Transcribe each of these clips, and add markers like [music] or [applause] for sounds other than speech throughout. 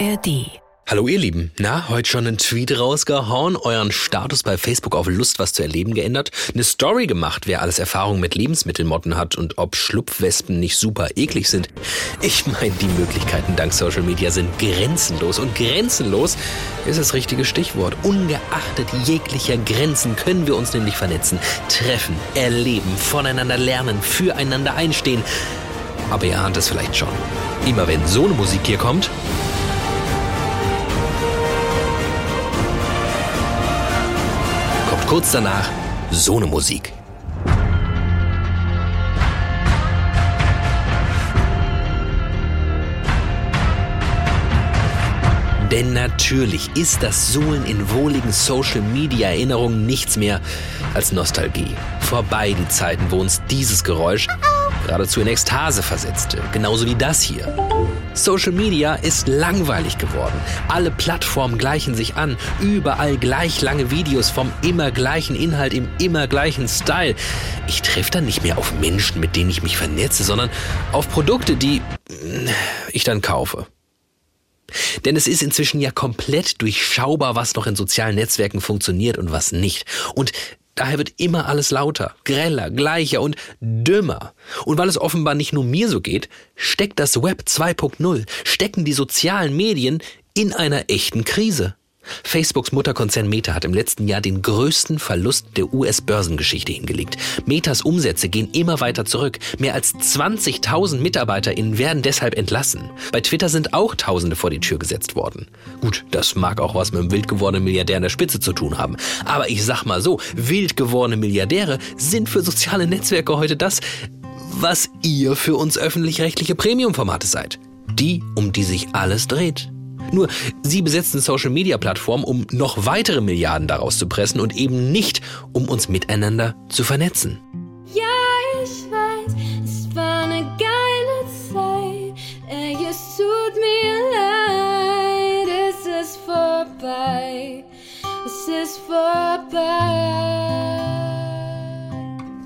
ARD. Hallo ihr Lieben, na, heute schon einen Tweet rausgehauen, euren Status bei Facebook auf Lust was zu erleben geändert, eine Story gemacht, wer alles Erfahrung mit Lebensmittelmotten hat und ob Schlupfwespen nicht super eklig sind. Ich meine, die Möglichkeiten dank Social Media sind grenzenlos und grenzenlos ist das richtige Stichwort. Ungeachtet jeglicher Grenzen können wir uns nämlich vernetzen, treffen, erleben, voneinander lernen, füreinander einstehen. Aber ihr ahnt es vielleicht schon. Immer wenn so eine Musik hier kommt, kurz danach so eine Musik. Denn natürlich ist das Suhlen in wohligen Social-Media-Erinnerungen nichts mehr als Nostalgie. Vorbei die Zeiten, wo uns dieses Geräusch geradezu in Ekstase versetzte. Genauso wie das hier. Social Media ist langweilig geworden. Alle Plattformen gleichen sich an. Überall gleich lange Videos vom immer gleichen Inhalt im immer gleichen Style. Ich treffe dann nicht mehr auf Menschen, mit denen ich mich vernetze, sondern auf Produkte, die äh, ich dann kaufe. Denn es ist inzwischen ja komplett durchschaubar, was noch in sozialen Netzwerken funktioniert und was nicht. Und Daher wird immer alles lauter, greller, gleicher und dümmer. Und weil es offenbar nicht nur mir so geht, steckt das Web 2.0, stecken die sozialen Medien in einer echten Krise. Facebooks Mutterkonzern Meta hat im letzten Jahr den größten Verlust der US-Börsengeschichte hingelegt. Metas Umsätze gehen immer weiter zurück. Mehr als 20.000 MitarbeiterInnen werden deshalb entlassen. Bei Twitter sind auch Tausende vor die Tür gesetzt worden. Gut, das mag auch was mit einem wild gewordenen Milliardär in der Spitze zu tun haben. Aber ich sag mal so, wild gewordene Milliardäre sind für soziale Netzwerke heute das, was ihr für uns öffentlich-rechtliche Premium-Formate seid. Die, um die sich alles dreht. Nur, sie besetzen Social-Media-Plattformen, um noch weitere Milliarden daraus zu pressen und eben nicht, um uns miteinander zu vernetzen. Ja, ich weiß, es war eine geile Zeit. Ey, es tut mir leid, es ist vorbei. Es ist vorbei.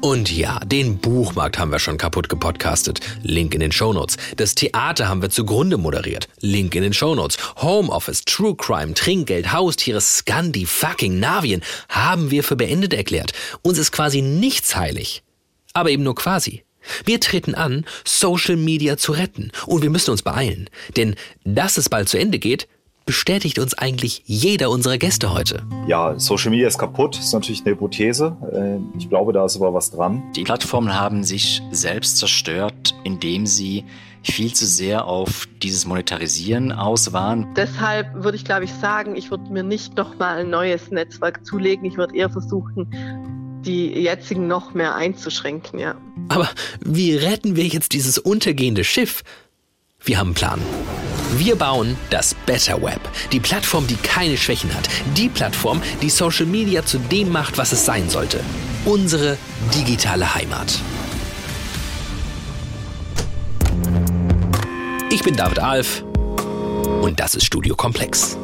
Und ja, den Buchmarkt haben wir schon kaputt gepodcastet. Link in den Shownotes. Das Theater haben wir zugrunde moderiert. Link in den Shownotes. Homeoffice, True Crime, Trinkgeld, Haustiere, Scandi, fucking Navien haben wir für beendet erklärt. Uns ist quasi nichts heilig. Aber eben nur quasi. Wir treten an, Social Media zu retten. Und wir müssen uns beeilen. Denn dass es bald zu Ende geht, bestätigt uns eigentlich jeder unserer Gäste heute. Ja, Social Media ist kaputt, ist natürlich eine Hypothese. Äh, Ich glaube, da ist aber was dran. Die Plattformen haben sich selbst zerstört, indem sie viel zu sehr auf dieses Monetarisieren aus waren. Deshalb würde ich, glaube ich, sagen, ich würde mir nicht nochmal ein neues Netzwerk zulegen. Ich würde eher versuchen, die jetzigen noch mehr einzuschränken, ja. Aber wie retten wir jetzt dieses untergehende Schiff? Wir haben einen Plan. Wir bauen das Better Web, die Plattform, die keine Schwächen hat, die Plattform, die Social Media zu dem macht, was es sein sollte. Unsere digitale Heimat. Ich bin David Alf und das ist Studio Komplex.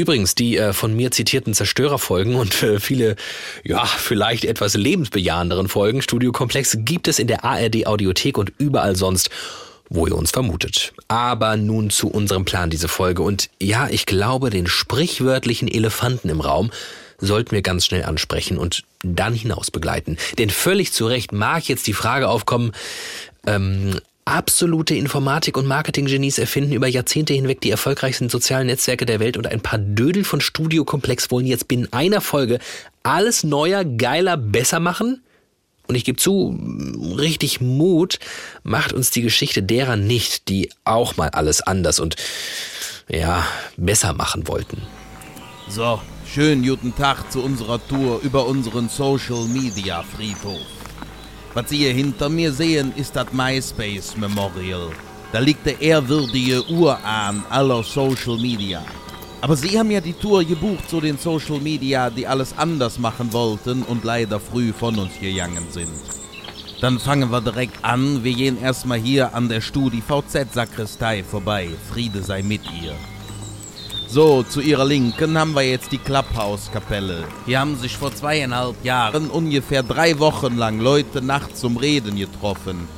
Übrigens, die äh, von mir zitierten Zerstörerfolgen und äh, viele, ja, vielleicht etwas lebensbejahenderen Folgen Studio Komplex gibt es in der ARD Audiothek und überall sonst, wo ihr uns vermutet. Aber nun zu unserem Plan diese Folge. Und ja, ich glaube, den sprichwörtlichen Elefanten im Raum sollten wir ganz schnell ansprechen und dann hinaus begleiten. Denn völlig zu Recht mag jetzt die Frage aufkommen, ähm, Absolute Informatik- und Marketinggenies erfinden über Jahrzehnte hinweg die erfolgreichsten sozialen Netzwerke der Welt und ein paar Dödel von Studiokomplex wollen jetzt binnen einer Folge alles neuer, geiler, besser machen? Und ich gebe zu, richtig Mut macht uns die Geschichte derer nicht, die auch mal alles anders und ja, besser machen wollten. So, schönen guten Tag zu unserer Tour über unseren Social Media Friedhof. Was Sie hier hinter mir sehen, ist das MySpace Memorial. Da liegt der ehrwürdige Urahn aller Social Media. Aber Sie haben ja die Tour gebucht zu den Social Media, die alles anders machen wollten und leider früh von uns gegangen sind. Dann fangen wir direkt an. Wir gehen erstmal hier an der Studi VZ-Sakristei vorbei. Friede sei mit ihr. So, zu ihrer Linken haben wir jetzt die Clubhouse-Kapelle. Hier haben sich vor zweieinhalb Jahren ungefähr drei Wochen lang Leute nachts zum Reden getroffen.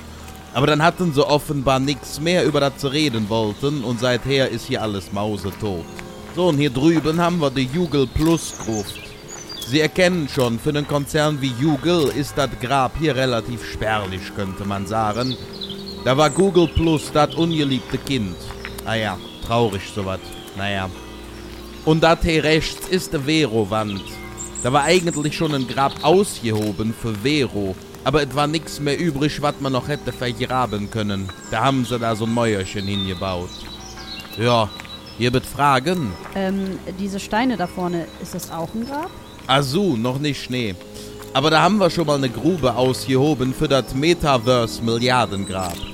Aber dann hatten sie offenbar nichts mehr, über das sie reden wollten und seither ist hier alles mausetot. So, und hier drüben haben wir die Jugel Plus Gruft. Sie erkennen schon, für einen Konzern wie Jugel ist das Grab hier relativ spärlich, könnte man sagen. Da war Google Plus das ungeliebte Kind. Ah ja, traurig sowas. Naja. Und da hier rechts ist der Vero-Wand. Da war eigentlich schon ein Grab ausgehoben für Vero. Aber es war nichts mehr übrig, was man noch hätte vergraben können. Da haben sie da so ein Mäuerchen hingebaut. Ja, ihr wird fragen. Ähm, diese Steine da vorne, ist das auch ein Grab? Asu, noch nicht Schnee. Aber da haben wir schon mal eine Grube ausgehoben für das Metaverse-Milliardengrab.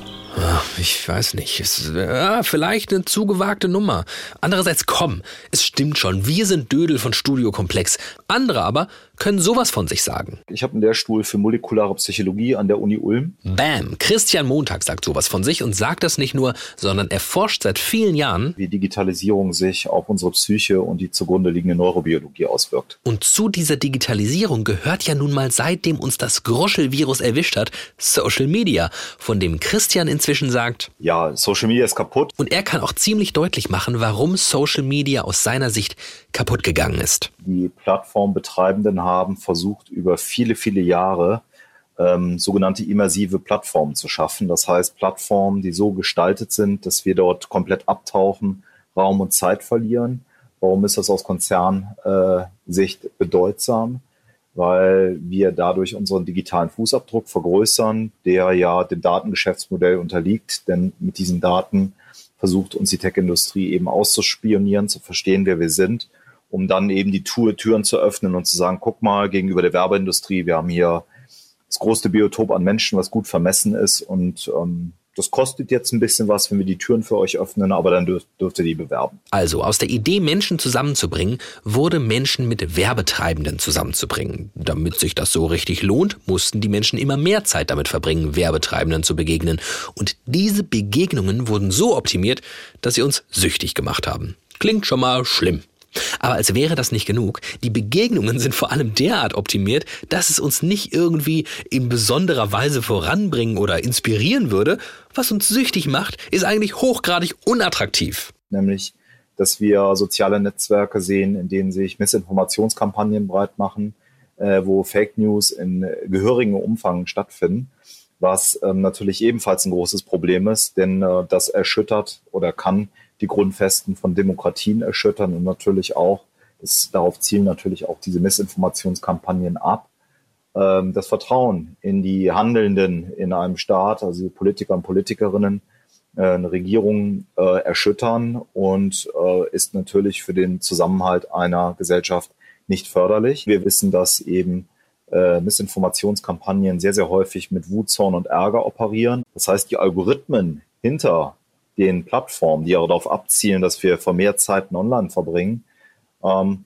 Ich weiß nicht. Es, ja, vielleicht eine zugewagte Nummer. Andererseits, komm, es stimmt schon. Wir sind Dödel von Studiokomplex. Andere aber können sowas von sich sagen. Ich habe einen Lehrstuhl für molekulare Psychologie an der Uni Ulm. Bam! Christian Montag sagt sowas von sich und sagt das nicht nur, sondern er forscht seit vielen Jahren, wie Digitalisierung sich auf unsere Psyche und die zugrunde liegende Neurobiologie auswirkt. Und zu dieser Digitalisierung gehört ja nun mal, seitdem uns das Gruschelvirus erwischt hat, Social Media, von dem Christian inzwischen sagt, ja, Social Media ist kaputt. Und er kann auch ziemlich deutlich machen, warum Social Media aus seiner Sicht kaputt gegangen ist. Die Plattformbetreibenden haben versucht, über viele, viele Jahre ähm, sogenannte immersive Plattformen zu schaffen. Das heißt, Plattformen, die so gestaltet sind, dass wir dort komplett abtauchen, Raum und Zeit verlieren. Warum ist das aus Konzernsicht bedeutsam? Weil wir dadurch unseren digitalen Fußabdruck vergrößern, der ja dem Datengeschäftsmodell unterliegt. Denn mit diesen Daten versucht uns die Tech-Industrie eben auszuspionieren, zu verstehen, wer wir sind um dann eben die Tour, Türen zu öffnen und zu sagen, guck mal, gegenüber der Werbeindustrie, wir haben hier das größte Biotop an Menschen, was gut vermessen ist und ähm, das kostet jetzt ein bisschen was, wenn wir die Türen für euch öffnen, aber dann dürft, dürft ihr die bewerben. Also aus der Idee, Menschen zusammenzubringen, wurde Menschen mit Werbetreibenden zusammenzubringen. Damit sich das so richtig lohnt, mussten die Menschen immer mehr Zeit damit verbringen, Werbetreibenden zu begegnen. Und diese Begegnungen wurden so optimiert, dass sie uns süchtig gemacht haben. Klingt schon mal schlimm. Aber als wäre das nicht genug, die Begegnungen sind vor allem derart optimiert, dass es uns nicht irgendwie in besonderer Weise voranbringen oder inspirieren würde. Was uns süchtig macht, ist eigentlich hochgradig unattraktiv. Nämlich, dass wir soziale Netzwerke sehen, in denen sich Missinformationskampagnen breit machen, äh, wo Fake News in gehörigem Umfang stattfinden was ähm, natürlich ebenfalls ein großes Problem ist, denn äh, das erschüttert oder kann die Grundfesten von Demokratien erschüttern und natürlich auch, das, darauf zielen natürlich auch diese Missinformationskampagnen ab, ähm, das Vertrauen in die Handelnden in einem Staat, also die Politiker und Politikerinnen, äh, eine Regierung äh, erschüttern und äh, ist natürlich für den Zusammenhalt einer Gesellschaft nicht förderlich. Wir wissen, dass eben äh, Missinformationskampagnen sehr, sehr häufig mit Wut, Zorn und Ärger operieren. Das heißt, die Algorithmen hinter den Plattformen, die ja darauf abzielen, dass wir vermehrt Zeiten online verbringen, ähm,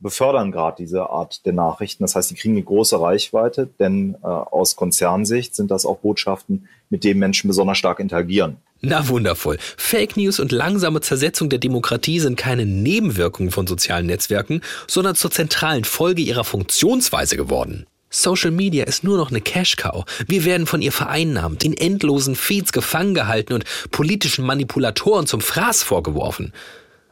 befördern gerade diese Art der Nachrichten. Das heißt, die kriegen eine große Reichweite, denn äh, aus Konzernsicht sind das auch Botschaften, mit denen Menschen besonders stark interagieren. Na wundervoll. Fake News und langsame Zersetzung der Demokratie sind keine Nebenwirkungen von sozialen Netzwerken, sondern zur zentralen Folge ihrer Funktionsweise geworden. Social Media ist nur noch eine Cash-Cow. Wir werden von ihr vereinnahmt, in endlosen Feeds gefangen gehalten und politischen Manipulatoren zum Fraß vorgeworfen.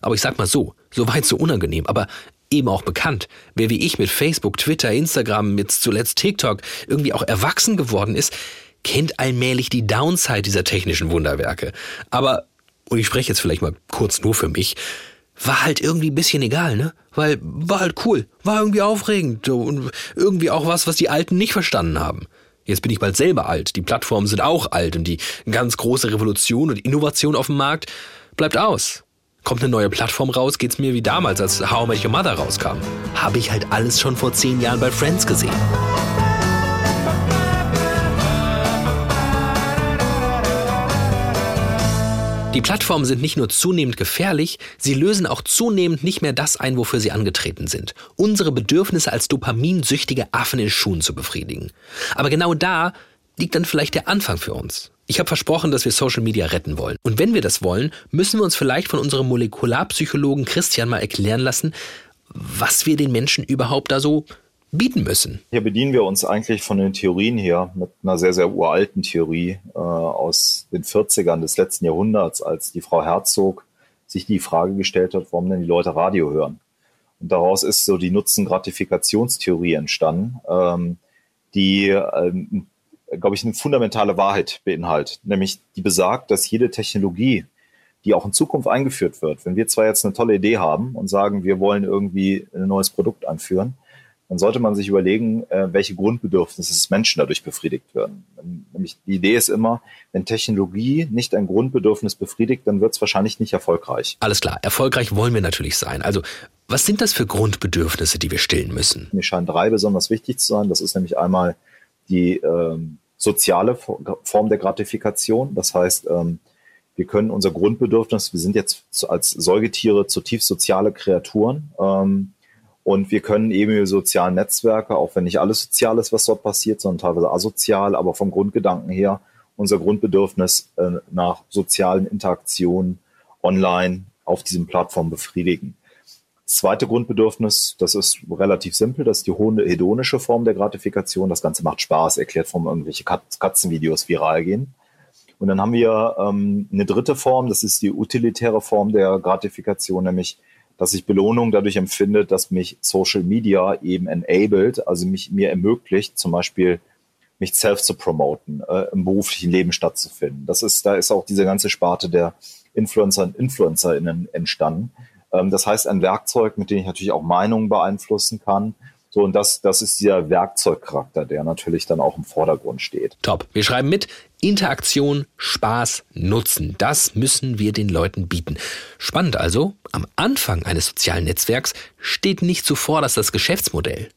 Aber ich sag mal so, so weit so unangenehm, aber eben auch bekannt. Wer wie ich mit Facebook, Twitter, Instagram, jetzt zuletzt TikTok irgendwie auch erwachsen geworden ist, kennt allmählich die Downside dieser technischen Wunderwerke. Aber, und ich spreche jetzt vielleicht mal kurz nur für mich, war halt irgendwie ein bisschen egal, ne? Weil war halt cool, war irgendwie aufregend und irgendwie auch was, was die Alten nicht verstanden haben. Jetzt bin ich bald selber alt, die Plattformen sind auch alt und die ganz große Revolution und Innovation auf dem Markt bleibt aus. Kommt eine neue Plattform raus, geht's mir wie damals, als How I Met Your Mother rauskam. Habe ich halt alles schon vor zehn Jahren bei Friends gesehen. Die Plattformen sind nicht nur zunehmend gefährlich, sie lösen auch zunehmend nicht mehr das ein, wofür sie angetreten sind. Unsere Bedürfnisse als dopaminsüchtige Affen in Schuhen zu befriedigen. Aber genau da liegt dann vielleicht der Anfang für uns. Ich habe versprochen, dass wir Social Media retten wollen. Und wenn wir das wollen, müssen wir uns vielleicht von unserem Molekularpsychologen Christian mal erklären lassen, was wir den Menschen überhaupt da so bieten müssen. Hier bedienen wir uns eigentlich von den Theorien her mit einer sehr, sehr uralten Theorie äh, aus den 40ern des letzten Jahrhunderts, als die Frau Herzog sich die Frage gestellt hat, warum denn die Leute Radio hören. Und daraus ist so die Nutzen-Gratifikationstheorie entstanden, ähm, die, ähm, glaube ich, eine fundamentale Wahrheit beinhaltet, nämlich die besagt, dass jede Technologie, die auch in Zukunft eingeführt wird, wenn wir zwar jetzt eine tolle Idee haben und sagen, wir wollen irgendwie ein neues Produkt anführen, dann sollte man sich überlegen, äh, welche Grundbedürfnisse des Menschen dadurch befriedigt werden. Nämlich die Idee ist immer, wenn Technologie nicht ein Grundbedürfnis befriedigt, dann wird es wahrscheinlich nicht erfolgreich. Alles klar, erfolgreich wollen wir natürlich sein. Also was sind das für Grundbedürfnisse, die wir stillen müssen? Mir scheinen drei besonders wichtig zu sein. Das ist nämlich einmal die ähm, soziale Form der Gratifikation. Das heißt, ähm, wir können unser Grundbedürfnis, wir sind jetzt als Säugetiere zutiefst soziale Kreaturen. Ähm, und wir können eben über soziale Netzwerke, auch wenn nicht alles sozial ist, was dort passiert, sondern teilweise asozial, aber vom Grundgedanken her unser Grundbedürfnis äh, nach sozialen Interaktionen online auf diesen Plattformen befriedigen. Das zweite Grundbedürfnis, das ist relativ simpel, das ist die hedonische Form der Gratifikation. Das Ganze macht Spaß, erklärt vom irgendwelche Katzenvideos viral gehen. Und dann haben wir ähm, eine dritte Form, das ist die utilitäre Form der Gratifikation, nämlich dass ich Belohnung dadurch empfinde, dass mich Social Media eben enabled, also mich mir ermöglicht, zum Beispiel mich self zu promoten, äh, im beruflichen Leben stattzufinden. Das ist, da ist auch diese ganze Sparte der Influencer und InfluencerInnen entstanden. Ähm, das heißt, ein Werkzeug, mit dem ich natürlich auch Meinungen beeinflussen kann, so, und das, das ist dieser Werkzeugcharakter, der natürlich dann auch im Vordergrund steht. Top. Wir schreiben mit, Interaktion, Spaß, Nutzen. Das müssen wir den Leuten bieten. Spannend also, am Anfang eines sozialen Netzwerks steht nicht zuvor das, das Geschäftsmodell.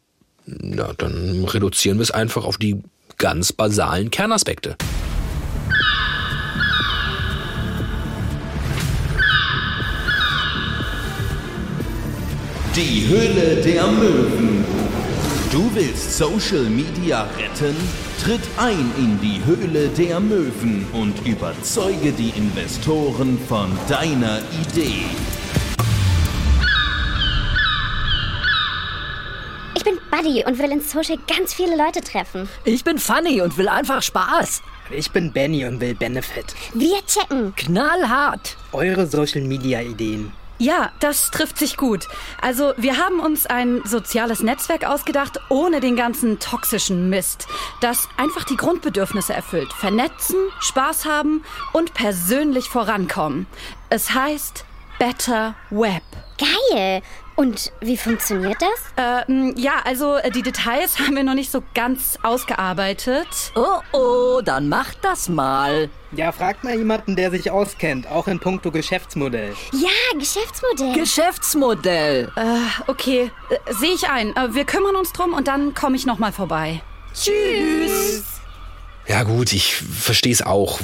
Na, dann reduzieren wir es einfach auf die ganz basalen Kernaspekte. Die Höhle der Möwen. Du willst Social Media retten? Tritt ein in die Höhle der Möwen und überzeuge die Investoren von deiner Idee. Ich bin Buddy und will in Social ganz viele Leute treffen. Ich bin Funny und will einfach Spaß. Ich bin Benny und will Benefit. Wir checken. Knallhart. Eure Social Media Ideen. Ja, das trifft sich gut. Also wir haben uns ein soziales Netzwerk ausgedacht, ohne den ganzen toxischen Mist, das einfach die Grundbedürfnisse erfüllt. Vernetzen, Spaß haben und persönlich vorankommen. Es heißt Better Web. Geil. Und wie funktioniert das? Ähm, ja, also äh, die Details [laughs] haben wir noch nicht so ganz ausgearbeitet. Oh oh, dann macht das mal. Ja, fragt mal jemanden, der sich auskennt, auch in puncto Geschäftsmodell. Ja, Geschäftsmodell. Geschäftsmodell. Äh, okay, äh, sehe ich ein. Äh, wir kümmern uns drum und dann komme ich nochmal vorbei. Tschüss. Ja gut, ich verstehe es auch.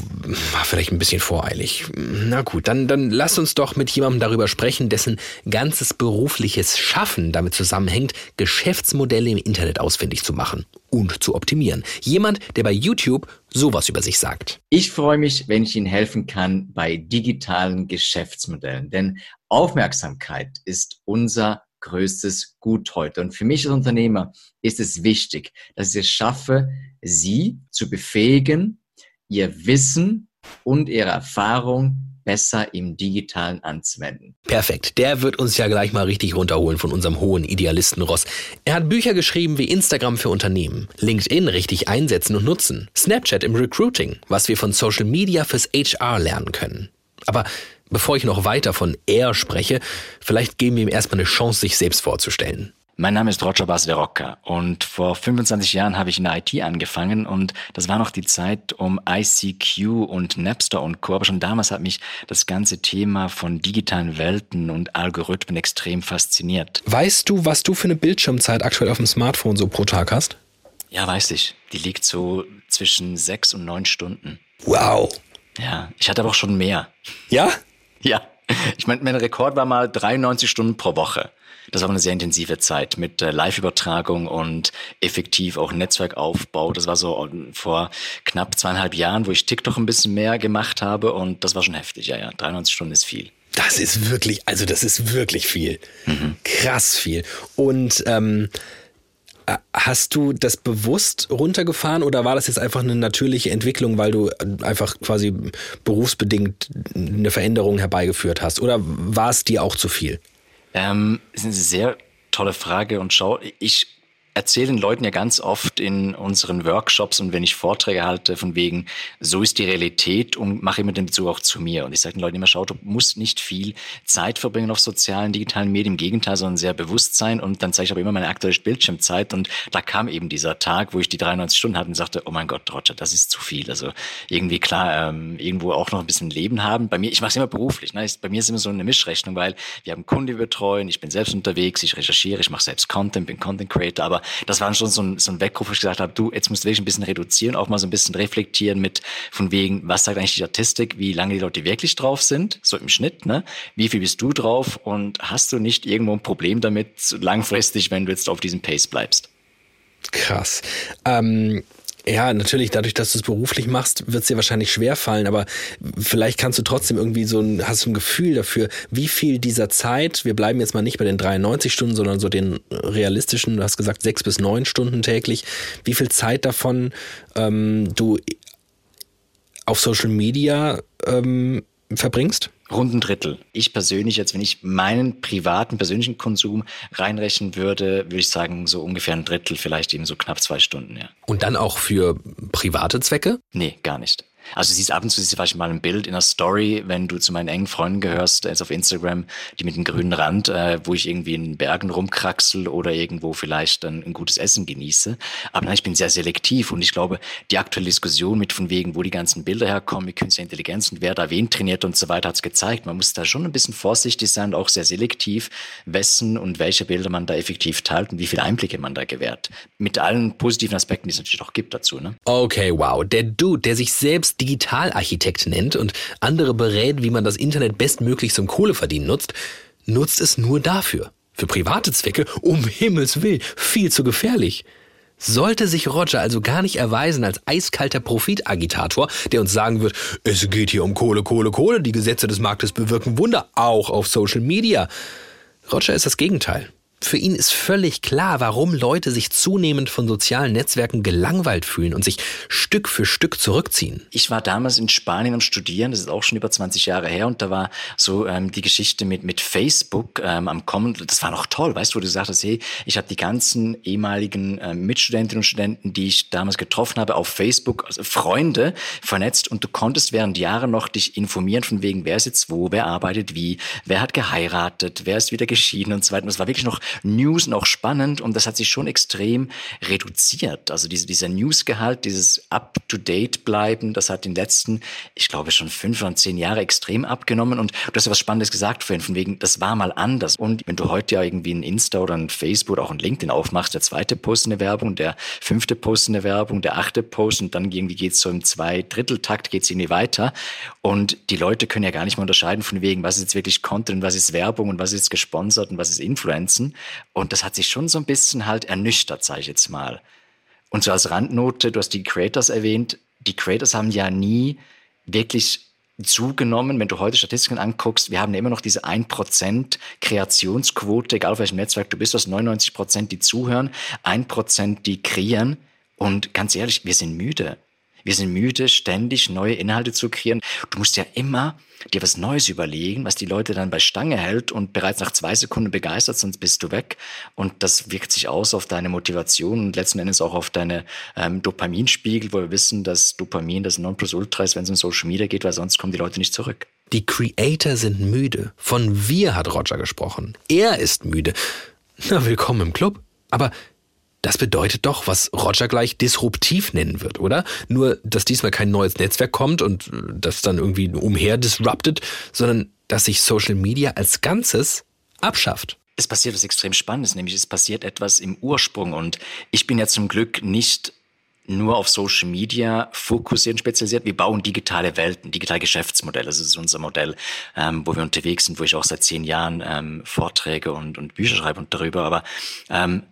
War vielleicht ein bisschen voreilig. Na gut, dann, dann lass uns doch mit jemandem darüber sprechen, dessen ganzes berufliches Schaffen damit zusammenhängt, Geschäftsmodelle im Internet ausfindig zu machen und zu optimieren. Jemand, der bei YouTube sowas über sich sagt. Ich freue mich, wenn ich Ihnen helfen kann bei digitalen Geschäftsmodellen, denn Aufmerksamkeit ist unser größtes Gut heute. Und für mich als Unternehmer ist es wichtig, dass ich es schaffe, Sie zu befähigen, Ihr Wissen und Ihre Erfahrung besser im Digitalen anzuwenden. Perfekt. Der wird uns ja gleich mal richtig runterholen von unserem hohen Idealistenross. Er hat Bücher geschrieben wie Instagram für Unternehmen, LinkedIn richtig einsetzen und nutzen, Snapchat im Recruiting, was wir von Social Media fürs HR lernen können. Aber Bevor ich noch weiter von er spreche, vielleicht geben wir ihm erstmal eine Chance, sich selbst vorzustellen. Mein Name ist Roger Bas de Rocca und vor 25 Jahren habe ich in der IT angefangen und das war noch die Zeit um ICQ und Napster und Co. Aber schon damals hat mich das ganze Thema von digitalen Welten und Algorithmen extrem fasziniert. Weißt du, was du für eine Bildschirmzeit aktuell auf dem Smartphone so pro Tag hast? Ja, weiß ich. Die liegt so zwischen sechs und neun Stunden. Wow. Ja, ich hatte aber auch schon mehr. Ja? Ja, ich meine, mein Rekord war mal 93 Stunden pro Woche. Das war eine sehr intensive Zeit mit äh, Live-Übertragung und effektiv auch Netzwerkaufbau. Das war so äh, vor knapp zweieinhalb Jahren, wo ich TikTok ein bisschen mehr gemacht habe und das war schon heftig. Ja, ja, 93 Stunden ist viel. Das ist wirklich, also das ist wirklich viel. Mhm. Krass viel. Und ähm, Äh, hast du das bewusst runtergefahren oder war das jetzt einfach eine natürliche Entwicklung, weil du einfach quasi berufsbedingt eine Veränderung herbeigeführt hast? Oder war es dir auch zu viel? Ähm, ist eine sehr tolle Frage und schau, ich erzähle den Leuten ja ganz oft in unseren Workshops und wenn ich Vorträge halte, von wegen, so ist die Realität und mache immer den Bezug auch zu mir. Und ich sage den Leuten immer, schau, du musst nicht viel Zeit verbringen auf sozialen, digitalen Medien, im Gegenteil, sondern sehr bewusst sein. Und dann zeige ich aber immer meine aktuelle Bildschirmzeit. Und da kam eben dieser Tag, wo ich die 93 Stunden hatte und sagte, oh mein Gott, Roger, das ist zu viel. Also irgendwie klar, ähm, irgendwo auch noch ein bisschen Leben haben. Bei mir, ich mache es immer beruflich. Ne? Bei mir ist immer so eine Mischrechnung, weil wir haben Kunden, die betreuen, ich bin selbst unterwegs, ich recherchiere, ich mache selbst Content, bin Content Creator, aber das war schon so ein, so ein Weckruf, wo ich gesagt habe, du, jetzt musst du wirklich ein bisschen reduzieren, auch mal so ein bisschen reflektieren mit von wegen, was sagt eigentlich die Statistik, wie lange die Leute wirklich drauf sind, so im Schnitt, ne? Wie viel bist du drauf und hast du nicht irgendwo ein Problem damit langfristig, wenn du jetzt auf diesem Pace bleibst? Krass. Ähm ja, natürlich, dadurch, dass du es beruflich machst, wird es dir wahrscheinlich schwer fallen, aber vielleicht kannst du trotzdem irgendwie so ein, hast du ein Gefühl dafür, wie viel dieser Zeit, wir bleiben jetzt mal nicht bei den 93 Stunden, sondern so den realistischen, du hast gesagt sechs bis neun Stunden täglich, wie viel Zeit davon ähm, du auf Social Media ähm, verbringst? Rund ein Drittel. Ich persönlich, jetzt wenn ich meinen privaten, persönlichen Konsum reinrechnen würde, würde ich sagen, so ungefähr ein Drittel, vielleicht eben so knapp zwei Stunden, ja. Und dann auch für private Zwecke? Nee, gar nicht. Also siehst ab und zu siehst du vielleicht mal ein Bild in einer Story, wenn du zu meinen engen Freunden gehörst, jetzt auf Instagram, die mit einem grünen Rand, äh, wo ich irgendwie in Bergen rumkraxel oder irgendwo vielleicht dann ein gutes Essen genieße. Aber nein, ich bin sehr selektiv und ich glaube, die aktuelle Diskussion mit von wegen, wo die ganzen Bilder herkommen, wie künstliche Intelligenz und wer da wen trainiert und so weiter, hat es gezeigt. Man muss da schon ein bisschen vorsichtig sein und auch sehr selektiv, wessen und welche Bilder man da effektiv teilt und wie viele Einblicke man da gewährt. Mit allen positiven Aspekten, die es natürlich auch gibt dazu. Ne? Okay, wow. Der Dude, der sich selbst Digitalarchitekt nennt und andere berät, wie man das Internet bestmöglich zum Kohleverdienen nutzt, nutzt es nur dafür. Für private Zwecke, um [laughs] Himmels Willen, viel zu gefährlich. Sollte sich Roger also gar nicht erweisen als eiskalter Profitagitator, der uns sagen wird, es geht hier um Kohle, Kohle, Kohle, die Gesetze des Marktes bewirken Wunder, auch auf Social Media. Roger ist das Gegenteil. Für ihn ist völlig klar, warum Leute sich zunehmend von sozialen Netzwerken gelangweilt fühlen und sich Stück für Stück zurückziehen. Ich war damals in Spanien am Studieren, das ist auch schon über 20 Jahre her, und da war so ähm, die Geschichte mit, mit Facebook ähm, am Kommen. Das war noch toll, weißt du, wo du gesagt hast, hey, ich habe die ganzen ehemaligen äh, Mitstudentinnen und Studenten, die ich damals getroffen habe, auf Facebook, also Freunde vernetzt und du konntest während Jahren noch dich informieren von wegen, wer ist jetzt wo, wer arbeitet wie, wer hat geheiratet, wer ist wieder geschieden und so weiter. Das war wirklich noch News noch spannend und das hat sich schon extrem reduziert. Also diese, dieser Newsgehalt, dieses Up-to-Date bleiben, das hat in den letzten, ich glaube schon fünf oder zehn Jahre extrem abgenommen und du hast ja was Spannendes gesagt vorhin, von wegen, das war mal anders. Und wenn du heute ja irgendwie ein Insta oder ein Facebook auch ein LinkedIn aufmachst, der zweite Post in der Werbung, der fünfte Post in der Werbung, der achte Post und dann irgendwie geht's so im Zwei-Drittel-Takt geht's irgendwie weiter. Und die Leute können ja gar nicht mehr unterscheiden von wegen, was ist jetzt wirklich Content, was ist Werbung und was ist gesponsert und was ist Influenzen. Und das hat sich schon so ein bisschen halt ernüchtert, sage ich jetzt mal. Und so als Randnote, du hast die Creators erwähnt, die Creators haben ja nie wirklich zugenommen, wenn du heute Statistiken anguckst, wir haben ja immer noch diese 1% Kreationsquote, egal auf welchem Netzwerk du bist, aus 99%, die zuhören, 1%, die kreieren. Und ganz ehrlich, wir sind müde. Wir sind müde, ständig neue Inhalte zu kreieren. Du musst ja immer dir was Neues überlegen, was die Leute dann bei Stange hält und bereits nach zwei Sekunden begeistert, sonst bist du weg. Und das wirkt sich aus auf deine Motivation und letzten Endes auch auf deine ähm, Dopaminspiegel, wo wir wissen, dass Dopamin das Nonplusultra ist, wenn es um Social Media geht, weil sonst kommen die Leute nicht zurück. Die Creator sind müde. Von wir hat Roger gesprochen. Er ist müde. Na, willkommen im Club. Aber das bedeutet doch, was Roger gleich disruptiv nennen wird, oder? Nur, dass diesmal kein neues Netzwerk kommt und äh, das dann irgendwie umher disruptet, sondern dass sich Social Media als Ganzes abschafft. Es passiert was extrem Spannendes, nämlich es passiert etwas im Ursprung und ich bin ja zum Glück nicht nur auf Social Media fokussiert und spezialisiert. Wir bauen digitale Welten, digitale Geschäftsmodelle. Das ist unser Modell, ähm, wo wir unterwegs sind, wo ich auch seit zehn Jahren ähm, Vorträge und, und Bücher schreibe und darüber. Aber ähm,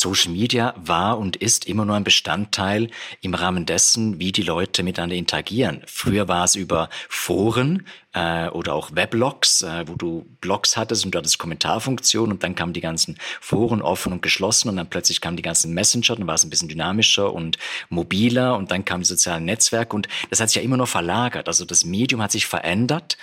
Social Media war und ist immer nur ein Bestandteil im Rahmen dessen, wie die Leute miteinander interagieren. Früher war es über Foren, äh, oder auch Weblogs, äh, wo du Blogs hattest und du hattest Kommentarfunktion und dann kamen die ganzen Foren offen und geschlossen und dann plötzlich kamen die ganzen Messenger, dann war es ein bisschen dynamischer und mobiler und dann kamen die sozialen Netzwerke und das hat sich ja immer noch verlagert. Also das Medium hat sich verändert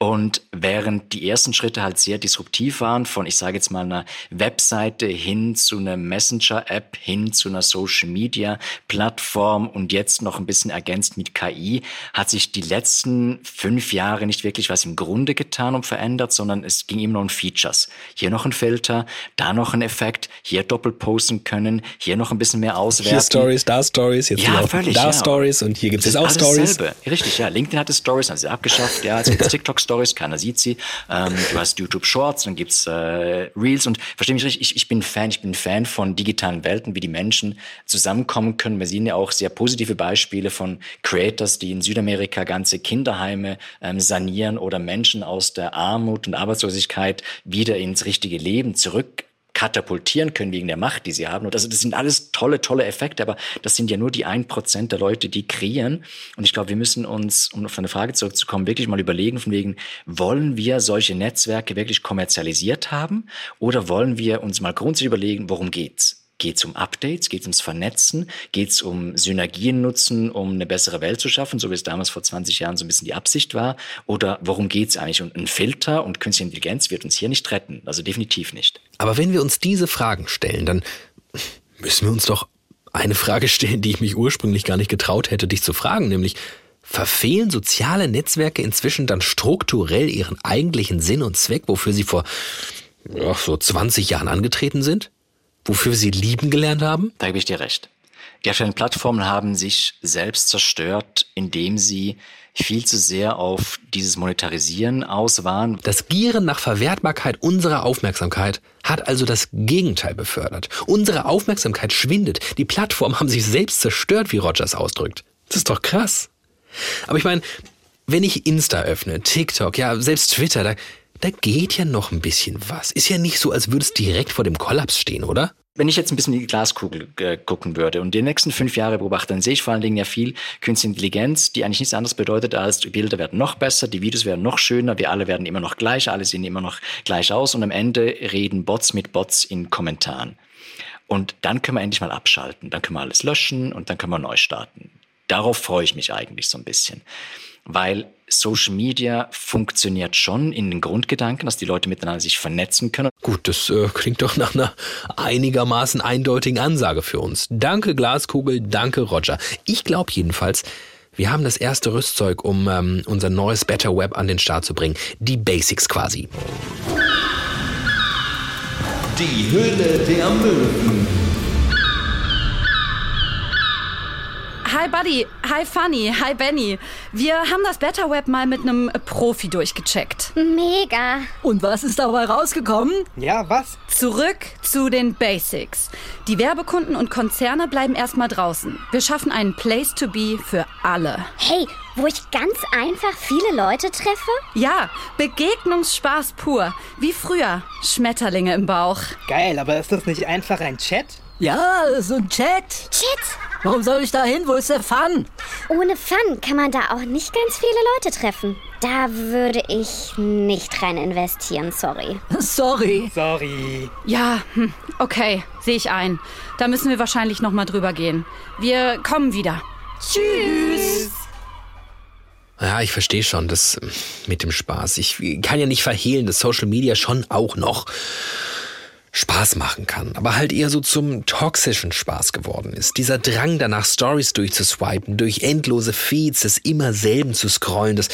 und während die ersten Schritte halt sehr disruptiv waren, von ich sage jetzt mal einer Webseite hin zu einer Messenger-App, hin zu einer Social-Media-Plattform und jetzt noch ein bisschen ergänzt mit KI, hat sich die letzten fünf Jahre nicht wirklich was im Grunde getan und verändert, sondern es ging immer noch um Features. Hier noch ein Filter, da noch ein Effekt, hier doppelt posten können, hier noch ein bisschen mehr auswerten. Hier Stories, da Stories, jetzt ja, völlig, da ja. Stories und hier gibt es jetzt auch Stories. Dasselbe. Richtig, ja. LinkedIn hatte Stories, haben sie abgeschafft, ja, jetzt gibt es [laughs] TikTok Stories, keiner sieht sie. Ähm, du hast YouTube Shorts, dann gibt's äh, Reels und verstehe mich richtig, ich, ich bin Fan, ich bin Fan von digitalen Welten, wie die Menschen zusammenkommen können. Wir sehen ja auch sehr positive Beispiele von Creators, die in Südamerika ganze Kinderheime ähm, sanieren oder Menschen aus der Armut und Arbeitslosigkeit wieder ins richtige Leben zurück katapultieren können wegen der Macht, die sie haben. Und das, das sind alles tolle, tolle Effekte, aber das sind ja nur die ein Prozent der Leute, die kreieren. Und ich glaube, wir müssen uns, um auf eine Frage zurückzukommen, wirklich mal überlegen, von wegen, wollen wir solche Netzwerke wirklich kommerzialisiert haben? Oder wollen wir uns mal grundsätzlich überlegen, worum geht's? Geht es um Updates? Geht es ums Vernetzen? Geht es um Synergien nutzen, um eine bessere Welt zu schaffen, so wie es damals vor 20 Jahren so ein bisschen die Absicht war? Oder worum geht es eigentlich? Und ein Filter und künstliche Intelligenz wird uns hier nicht retten. Also definitiv nicht. Aber wenn wir uns diese Fragen stellen, dann müssen wir uns doch eine Frage stellen, die ich mich ursprünglich gar nicht getraut hätte, dich zu fragen, nämlich verfehlen soziale Netzwerke inzwischen dann strukturell ihren eigentlichen Sinn und Zweck, wofür sie vor ja, so 20 Jahren angetreten sind? Wofür sie lieben gelernt haben? Da gebe ich dir recht. Die aktuellen Plattformen haben sich selbst zerstört, indem sie viel zu sehr auf dieses Monetarisieren aus waren. Das Gieren nach Verwertbarkeit unserer Aufmerksamkeit hat also das Gegenteil befördert. Unsere Aufmerksamkeit schwindet. Die Plattformen haben sich selbst zerstört, wie Rogers ausdrückt. Das ist doch krass. Aber ich meine, wenn ich Insta öffne, TikTok, ja, selbst Twitter, da, da geht ja noch ein bisschen was. Ist ja nicht so, als würde es direkt vor dem Kollaps stehen, oder? Wenn ich jetzt ein bisschen in die Glaskugel äh, gucken würde und die nächsten fünf Jahre beobachte, dann sehe ich vor allen Dingen ja viel Künstliche Intelligenz, die eigentlich nichts anderes bedeutet als, die Bilder werden noch besser, die Videos werden noch schöner, wir alle werden immer noch gleich, alle sehen immer noch gleich aus und am Ende reden Bots mit Bots in Kommentaren. Und dann können wir endlich mal abschalten, dann können wir alles löschen und dann können wir neu starten. Darauf freue ich mich eigentlich so ein bisschen weil Social Media funktioniert schon in den Grundgedanken, dass die Leute miteinander sich vernetzen können. Gut, das äh, klingt doch nach einer einigermaßen eindeutigen Ansage für uns. Danke Glaskugel, danke Roger. Ich glaube jedenfalls, wir haben das erste Rüstzeug, um ähm, unser neues Better Web an den Start zu bringen. Die Basics quasi. Die Höhle der Möwen. Hi Buddy, hi Funny, hi Benny. Wir haben das Better Web mal mit einem Profi durchgecheckt. Mega. Und was ist dabei rausgekommen? Ja, was? Zurück zu den Basics. Die Werbekunden und Konzerne bleiben erstmal draußen. Wir schaffen einen Place to be für alle. Hey, wo ich ganz einfach viele Leute treffe? Ja, Begegnungsspaß pur. Wie früher. Schmetterlinge im Bauch. Geil, aber ist das nicht einfach ein Chat? Ja, so ein Chat. Chat? Warum soll ich da hin? Wo ist der Fun? Ohne Fun kann man da auch nicht ganz viele Leute treffen. Da würde ich nicht rein investieren, sorry. [laughs] Sorry. Sorry. Ja, hm, okay, sehe ich ein. Da müssen wir wahrscheinlich noch mal drüber gehen. Wir kommen wieder. Tschüss. Ja, ich verstehe schon, das mit dem Spaß. Ich kann ja nicht verhehlen, dass Social Media schon auch noch Spaß machen kann, aber halt eher so zum toxischen Spaß geworden ist. Dieser Drang danach, Stories durchzuswipen, durch endlose Feeds des immer selben zu scrollen, das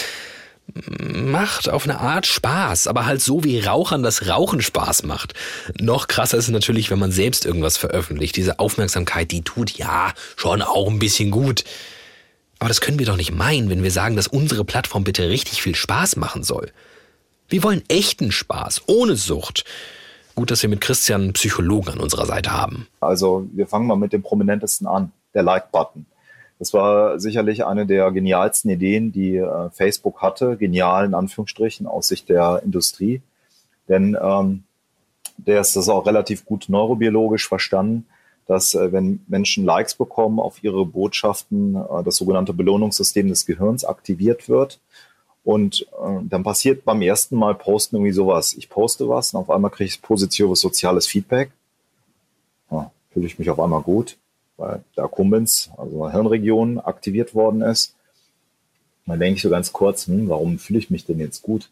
macht auf eine Art Spaß, aber halt so wie Rauchern das Rauchen Spaß macht. Noch krasser ist es natürlich, wenn man selbst irgendwas veröffentlicht. Diese Aufmerksamkeit, die tut ja schon auch ein bisschen gut. Aber das können wir doch nicht meinen, wenn wir sagen, dass unsere Plattform bitte richtig viel Spaß machen soll. Wir wollen echten Spaß, ohne Sucht. Gut, dass wir mit Christian einen Psychologen an unserer Seite haben. Also wir fangen mal mit dem prominentesten an, der Like-Button. Das war sicherlich eine der genialsten Ideen, die äh, Facebook hatte, genial in Anführungsstrichen aus Sicht der Industrie. Denn ähm, der ist das auch relativ gut neurobiologisch verstanden, dass äh, wenn Menschen Likes bekommen auf ihre Botschaften, äh, das sogenannte Belohnungssystem des Gehirns aktiviert wird. Und äh, dann passiert beim ersten Mal posten irgendwie sowas. Ich poste was und auf einmal kriege ich positives soziales Feedback. Ja, Fühle ich mich auf einmal gut, weil da Kumbens, also Hirnregion, aktiviert worden ist. Dann denke ich so ganz kurz, hm, warum fühle ich mich denn jetzt gut?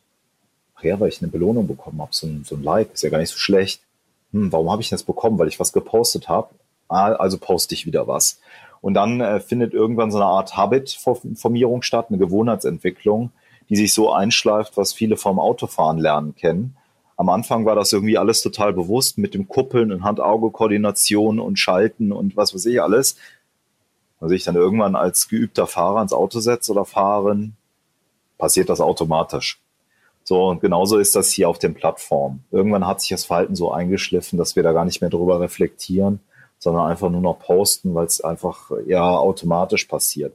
Ach ja, weil ich eine Belohnung bekommen habe, so ein, so ein Like, ist ja gar nicht so schlecht. Hm, warum habe ich das bekommen? Weil ich was gepostet habe. Ah, also poste ich wieder was. Und dann äh, findet irgendwann so eine Art Habit-Formierung statt, eine Gewohnheitsentwicklung, die sich so einschleift, was viele vom Autofahren lernen kennen. Am Anfang war das irgendwie alles total bewusst mit dem Kuppeln und Hand-Auge-Koordination und Schalten und was weiß ich alles. Also ich dann irgendwann als geübter Fahrer ins Auto setze oder Fahrerin, passiert das automatisch. So, und genauso ist das hier auf den Plattformen. Irgendwann hat sich das Verhalten so eingeschliffen, dass wir da gar nicht mehr drüber reflektieren, sondern einfach nur noch posten, weil es einfach ja automatisch passiert.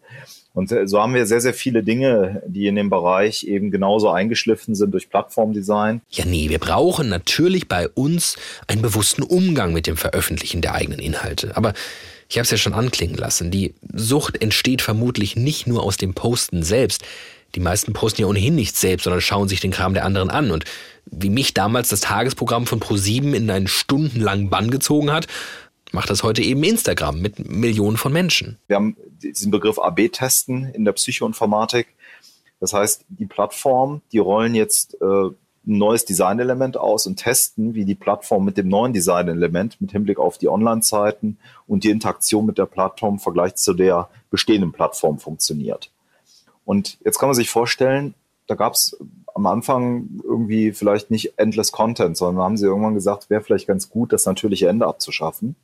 Und so haben wir sehr, sehr viele Dinge, die in dem Bereich eben genauso eingeschliffen sind durch Plattformdesign. Ja, nee, wir brauchen natürlich bei uns einen bewussten Umgang mit dem Veröffentlichen der eigenen Inhalte. Aber ich habe es ja schon anklingen lassen, die Sucht entsteht vermutlich nicht nur aus dem Posten selbst. Die meisten posten ja ohnehin nicht selbst, sondern schauen sich den Kram der anderen an. Und wie mich damals das Tagesprogramm von Pro7 in einen stundenlangen Bann gezogen hat, macht das heute eben Instagram mit Millionen von Menschen. Wir haben diesen Begriff AB-Testen in der Psychoinformatik. Das heißt, die Plattform, die rollen jetzt äh, ein neues Designelement aus und testen, wie die Plattform mit dem neuen Designelement mit Hinblick auf die Online-Zeiten und die Interaktion mit der Plattform im Vergleich zu der bestehenden Plattform funktioniert. Und jetzt kann man sich vorstellen, da gab es am Anfang irgendwie vielleicht nicht endless Content, sondern haben sie irgendwann gesagt, wäre vielleicht ganz gut, das natürliche Ende abzuschaffen.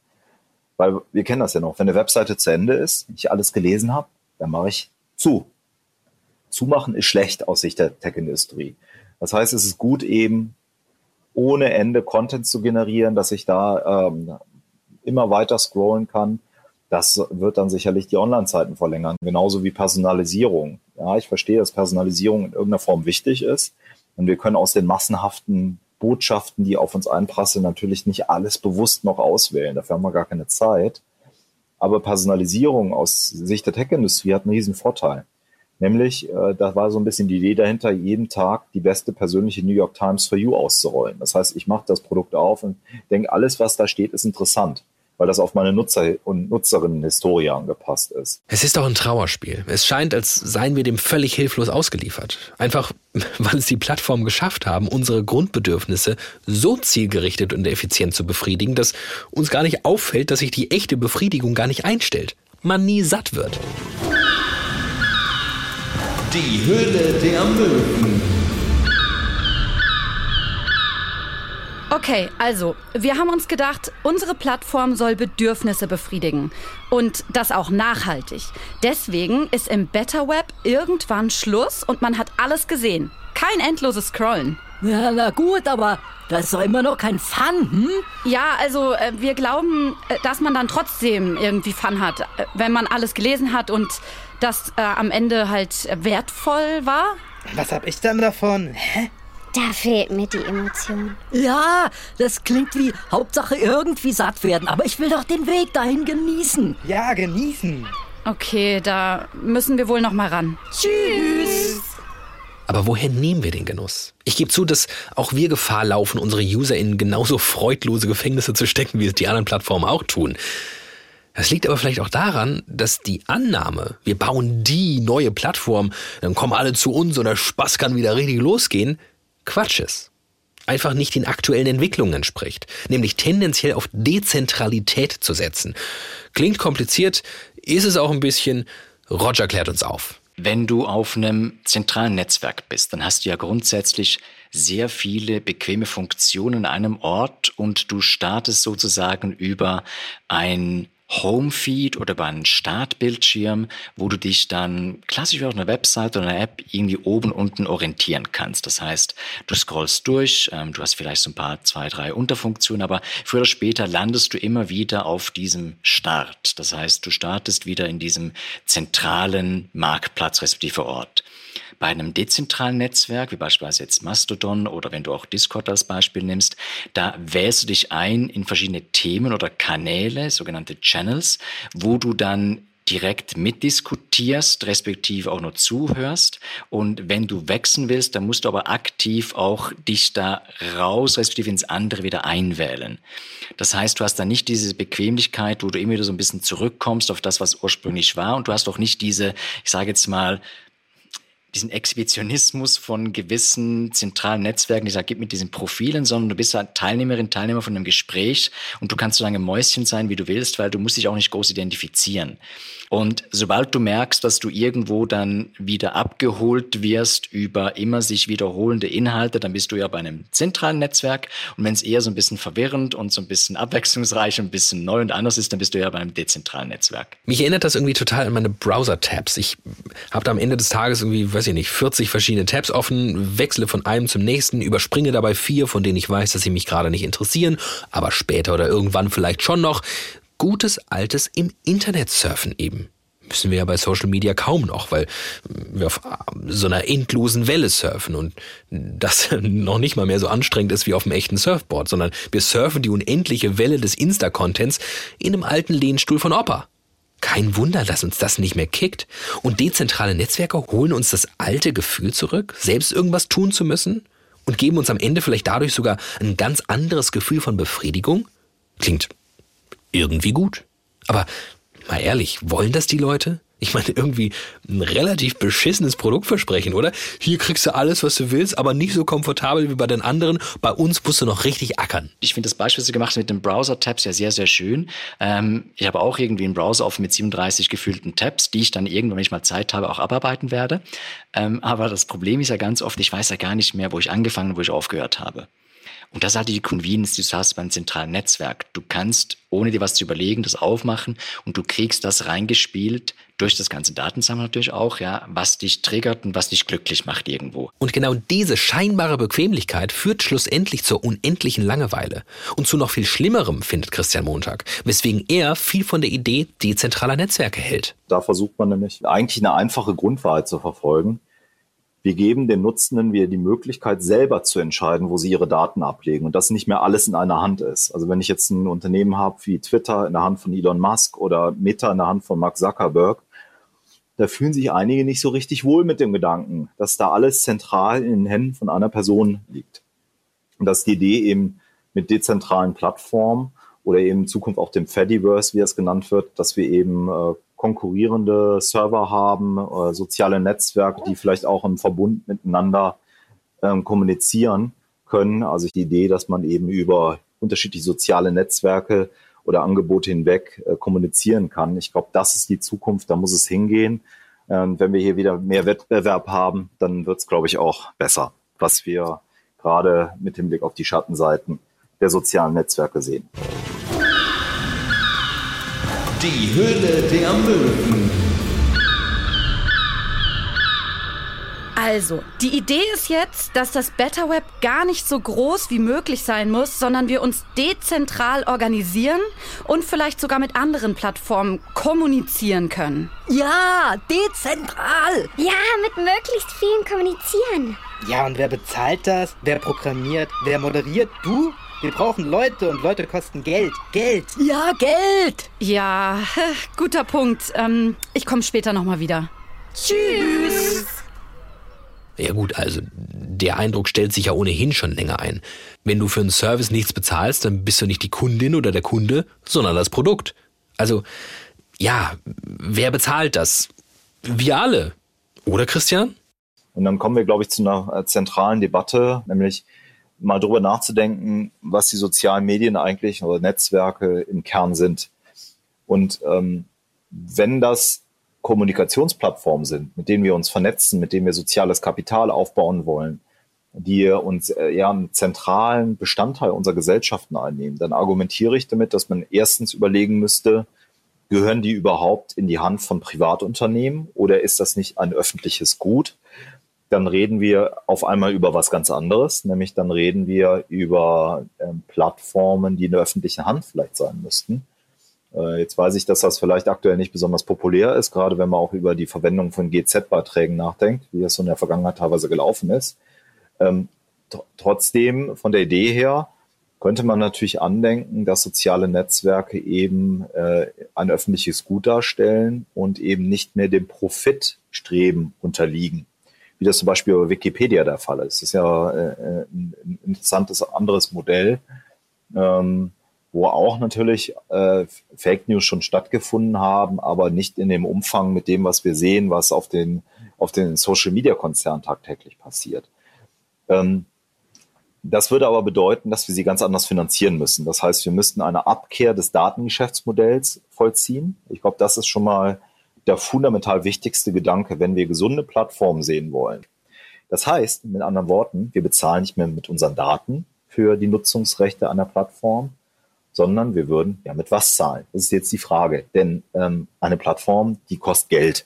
Weil wir kennen das ja noch, wenn eine Webseite zu Ende ist, ich alles gelesen habe, dann mache ich zu. Zumachen ist schlecht aus Sicht der Tech-Industrie. Das heißt, es ist gut eben ohne Ende Content zu generieren, dass ich da ähm, immer weiter scrollen kann. Das wird dann sicherlich die Online-Zeiten verlängern, genauso wie Personalisierung. Ja, ich verstehe, dass Personalisierung in irgendeiner Form wichtig ist. Und wir können aus den massenhaften Botschaften, die auf uns einprasseln, natürlich nicht alles bewusst noch auswählen. Dafür haben wir gar keine Zeit. Aber Personalisierung aus Sicht der Tech-Industrie hat einen riesen Vorteil. Nämlich, äh, da war so ein bisschen die Idee dahinter, jeden Tag die beste persönliche New York Times for You auszurollen. Das heißt, ich mache das Produkt auf und denke, alles, was da steht, ist interessant weil das auf meine Nutzer- und Nutzerinnen-Historie angepasst ist. Es ist doch ein Trauerspiel. Es scheint, als seien wir dem völlig hilflos ausgeliefert. Einfach, [laughs] weil es die Plattformen geschafft haben, unsere Grundbedürfnisse so zielgerichtet und effizient zu befriedigen, dass uns gar nicht auffällt, dass sich die echte Befriedigung gar nicht einstellt. Man nie satt wird. Die Höhle der Möwen. Okay, also, wir haben uns gedacht, unsere Plattform soll Bedürfnisse befriedigen. Und das auch nachhaltig. Deswegen ist im Better Web irgendwann Schluss und man hat alles gesehen. Kein endloses Scrollen. Ja, na gut, aber das ist doch immer noch kein Fun, hm? Ja, also äh, wir glauben, äh, dass man dann trotzdem irgendwie Fun hat, äh, wenn man alles gelesen hat und das äh, am Ende halt wertvoll war. Was hab ich dann davon? Hä? Da fehlt mir die Emotion. Ja, das klingt wie Hauptsache irgendwie satt werden, aber ich will doch den Weg dahin genießen. Ja, genießen. Okay, da müssen wir wohl noch mal ran. Tschüss. Aber woher nehmen wir den Genuss? Ich gebe zu, dass auch wir Gefahr laufen, unsere User in genauso freudlose Gefängnisse zu stecken, wie es die anderen Plattformen auch tun. Das liegt aber vielleicht auch daran, dass die Annahme, wir bauen die neue Plattform, dann kommen alle zu uns und der Spaß kann wieder richtig losgehen, Quatsch ist. Einfach nicht den aktuellen Entwicklungen entspricht, nämlich tendenziell auf Dezentralität zu setzen. Klingt kompliziert, ist es auch ein bisschen. Roger klärt uns auf. Wenn du auf einem zentralen Netzwerk bist, dann hast du ja grundsätzlich sehr viele bequeme Funktionen an einem Ort und du startest sozusagen über ein Homefeed oder über einen Startbildschirm, wo du dich dann klassisch wie auf einer Website oder einer App irgendwie oben unten orientieren kannst. Das heißt, du scrollst durch, ähm, du hast vielleicht so ein paar, zwei, drei Unterfunktionen, aber früher oder später landest du immer wieder auf diesem Start. Das heißt, du startest wieder in diesem zentralen Marktplatz respektive Ort. Bei einem dezentralen Netzwerk, wie beispielsweise jetzt Mastodon oder wenn du auch Discord als Beispiel nimmst, da wählst du dich ein in verschiedene Themen oder Kanäle, sogenannte Channels, wo du dann direkt mitdiskutierst, respektive auch nur zuhörst. Und wenn du wechseln willst, dann musst du aber aktiv auch dich da raus, respektive ins andere wieder einwählen. Das heißt, du hast dann nicht diese Bequemlichkeit, wo du immer wieder so ein bisschen zurückkommst auf das, was ursprünglich war. Und du hast auch nicht diese, ich sage jetzt mal, diesen Exhibitionismus von gewissen zentralen Netzwerken, die sagt, gib mit diesen Profilen, sondern du bist Teilnehmerin, Teilnehmer von einem Gespräch und du kannst so lange Mäuschen sein, wie du willst, weil du musst dich auch nicht groß identifizieren. Und sobald du merkst, dass du irgendwo dann wieder abgeholt wirst über immer sich wiederholende Inhalte, dann bist du ja bei einem zentralen Netzwerk. Und wenn es eher so ein bisschen verwirrend und so ein bisschen abwechslungsreich und ein bisschen neu und anders ist, dann bist du ja bei einem dezentralen Netzwerk. Mich erinnert das irgendwie total an meine Browser-Tabs. Ich habe da am Ende des Tages irgendwie, weiß ich nicht, 40 verschiedene Tabs offen, wechsle von einem zum nächsten, überspringe dabei vier, von denen ich weiß, dass sie mich gerade nicht interessieren, aber später oder irgendwann vielleicht schon noch gutes altes im Internet surfen eben. Müssen wir ja bei Social Media kaum noch, weil wir auf so einer endlosen Welle surfen und das [laughs] noch nicht mal mehr so anstrengend ist wie auf einem echten Surfboard, sondern wir surfen die unendliche Welle des Insta-Contents in einem alten Lehnstuhl von Opa. Kein Wunder, dass uns das nicht mehr kickt. Und dezentrale Netzwerke holen uns das alte Gefühl zurück, selbst irgendwas tun zu müssen und geben uns am Ende vielleicht dadurch sogar ein ganz anderes Gefühl von Befriedigung. Klingt irgendwie gut. Aber mal ehrlich, wollen das die Leute? Ich meine, irgendwie ein relativ beschissenes Produktversprechen, oder? Hier kriegst du alles, was du willst, aber nicht so komfortabel wie bei den anderen. Bei uns musst du noch richtig ackern. Ich finde das Beispiel, was du gemacht hast mit den Browser-Tabs ja sehr, sehr schön. Ähm, ich habe auch irgendwie einen Browser offen mit 37 gefühlten Tabs, die ich dann irgendwann, wenn ich mal Zeit habe, auch abarbeiten werde. Ähm, aber das Problem ist ja ganz oft, ich weiß ja gar nicht mehr, wo ich angefangen und wo ich aufgehört habe. Und das ist halt die Convenience, die du hast beim zentralen Netzwerk. Du kannst, ohne dir was zu überlegen, das aufmachen und du kriegst das reingespielt durch das ganze Datensammeln natürlich auch, ja, was dich triggert und was dich glücklich macht irgendwo. Und genau diese scheinbare Bequemlichkeit führt schlussendlich zur unendlichen Langeweile. Und zu noch viel Schlimmerem findet Christian Montag, weswegen er viel von der Idee dezentraler Netzwerke hält. Da versucht man nämlich eigentlich eine einfache Grundwahrheit zu verfolgen. Wir geben den Nutzenden wieder die Möglichkeit, selber zu entscheiden, wo sie ihre Daten ablegen und dass nicht mehr alles in einer Hand ist. Also wenn ich jetzt ein Unternehmen habe wie Twitter in der Hand von Elon Musk oder Meta in der Hand von Mark Zuckerberg, da fühlen sich einige nicht so richtig wohl mit dem Gedanken, dass da alles zentral in den Händen von einer Person liegt. Und dass die Idee eben mit dezentralen Plattformen oder eben in Zukunft auch dem Fediverse, wie es genannt wird, dass wir eben äh, konkurrierende Server haben, äh, soziale Netzwerke, die vielleicht auch im Verbund miteinander ähm, kommunizieren können. Also die Idee, dass man eben über unterschiedliche soziale Netzwerke oder Angebote hinweg äh, kommunizieren kann. Ich glaube, das ist die Zukunft, da muss es hingehen. Ähm, wenn wir hier wieder mehr Wettbewerb haben, dann wird es, glaube ich, auch besser, was wir gerade mit dem Blick auf die Schattenseiten der sozialen Netzwerke sehen. Die Höhle der Möwen. Also, die Idee ist jetzt, dass das Better Web gar nicht so groß wie möglich sein muss, sondern wir uns dezentral organisieren und vielleicht sogar mit anderen Plattformen kommunizieren können. Ja, dezentral. Ja, mit möglichst vielen kommunizieren. Ja, und wer bezahlt das? Wer programmiert? Wer moderiert? Du? Wir brauchen Leute und Leute kosten Geld. Geld. Ja, Geld. Ja, [laughs] guter Punkt. Ähm, ich komme später nochmal wieder. Tschüss. Ja gut, also der Eindruck stellt sich ja ohnehin schon länger ein. Wenn du für einen Service nichts bezahlst, dann bist du nicht die Kundin oder der Kunde, sondern das Produkt. Also, ja, wer bezahlt das? Wir alle. Oder Christian? Und dann kommen wir, glaube ich, zu einer äh, zentralen Debatte, nämlich mal drüber nachzudenken, was die sozialen Medien eigentlich oder Netzwerke im Kern sind. Und ähm, wenn das Kommunikationsplattformen sind, mit denen wir uns vernetzen, mit denen wir soziales Kapital aufbauen wollen, die uns äh, ja einen zentralen Bestandteil unserer Gesellschaften einnehmen, dann argumentiere ich damit, dass man erstens überlegen müsste, gehören die überhaupt in die Hand von Privatunternehmen oder ist das nicht ein öffentliches Gut? Dann reden wir auf einmal über was ganz anderes, nämlich dann reden wir über ähm, Plattformen, die in der öffentlichen Hand vielleicht sein müssten. Äh, jetzt weiß ich, dass das vielleicht aktuell nicht besonders populär ist, gerade wenn man auch über die Verwendung von GZ-Beiträgen nachdenkt, wie das so in der Vergangenheit teilweise gelaufen ist. Ähm, trotzdem, von der Idee her, könnte man natürlich andenken, dass soziale Netzwerke eben äh, ein öffentliches Gut darstellen und eben nicht mehr dem Profitstreben unterliegen, wie das zum Beispiel bei Wikipedia der Fall ist. Das ist ja äh, ein interessantes anderes Modell, ähm, wo auch natürlich äh, Fake News schon stattgefunden haben, aber nicht in dem Umfang mit dem, was wir sehen, was auf den, auf den Social-Media-Konzernen tagtäglich passiert. Ähm, das würde aber bedeuten, dass wir sie ganz anders finanzieren müssen. Das heißt, wir müssten eine Abkehr des Datengeschäftsmodells vollziehen. Ich glaube, das ist schon mal der fundamental wichtigste Gedanke, wenn wir gesunde Plattformen sehen wollen. Das heißt, mit anderen Worten, wir bezahlen nicht mehr mit unseren Daten für die Nutzungsrechte einer Plattform, sondern wir würden ja mit was zahlen? Das ist jetzt die Frage. Denn ähm, eine Plattform, die kostet Geld.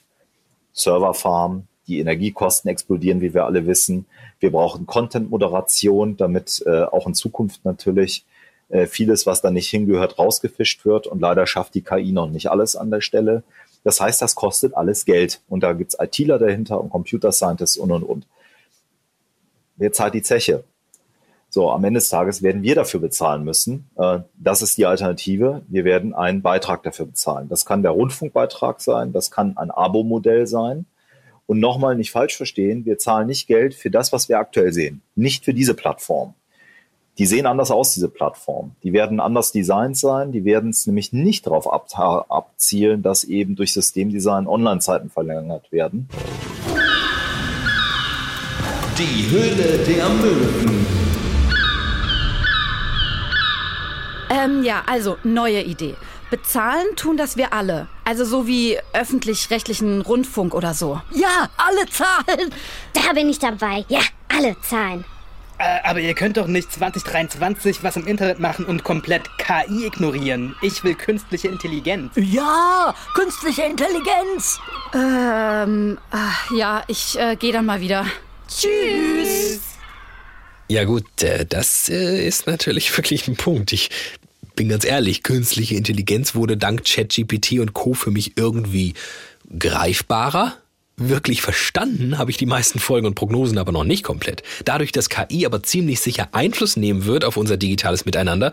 Serverfarm, die Energiekosten explodieren, wie wir alle wissen. Wir brauchen Content-Moderation, damit äh, auch in Zukunft natürlich äh, vieles, was da nicht hingehört, rausgefischt wird. Und leider schafft die KI noch nicht alles an der Stelle. Das heißt, das kostet alles Geld. Und da gibt's ITler dahinter und Computer Scientists und, und, und. Wer zahlt die Zeche? So, am Ende des Tages werden wir dafür bezahlen müssen. Äh, das ist die Alternative. Wir werden einen Beitrag dafür bezahlen. Das kann der Rundfunkbeitrag sein, das kann ein Abo-Modell sein. Und nochmal nicht falsch verstehen, wir zahlen nicht Geld für das, was wir aktuell sehen. Nicht für diese Plattform. Die sehen anders aus, diese Plattform. Die werden anders designt sein. Die werden es nämlich nicht darauf ab abzielen, dass eben durch Systemdesign Online-Zeiten verlängert werden. Die Höhle der Möwen. Ähm, ja, also neue Idee. Bezahlen tun das wir alle. Also so wie öffentlich-rechtlichen Rundfunk oder so. Ja, alle zahlen. Da bin ich dabei. Ja, alle zahlen. Äh, aber ihr könnt doch nicht 2023 was im Internet machen und komplett KI ignorieren. Ich will künstliche Intelligenz. Ja, künstliche Intelligenz. Ähm, ach, ja, ich äh, gehe dann mal wieder. Tschüss. Ja gut, äh, das äh, ist natürlich [laughs] wirklich ein Punkt. Ich bin ganz ehrlich, künstliche Intelligenz wurde dank ChatGPT und Co. für mich irgendwie greifbarer. Wirklich verstanden habe ich die meisten Folgen und Prognosen aber noch nicht komplett. Dadurch, dass KI aber ziemlich sicher Einfluss nehmen wird auf unser digitales Miteinander,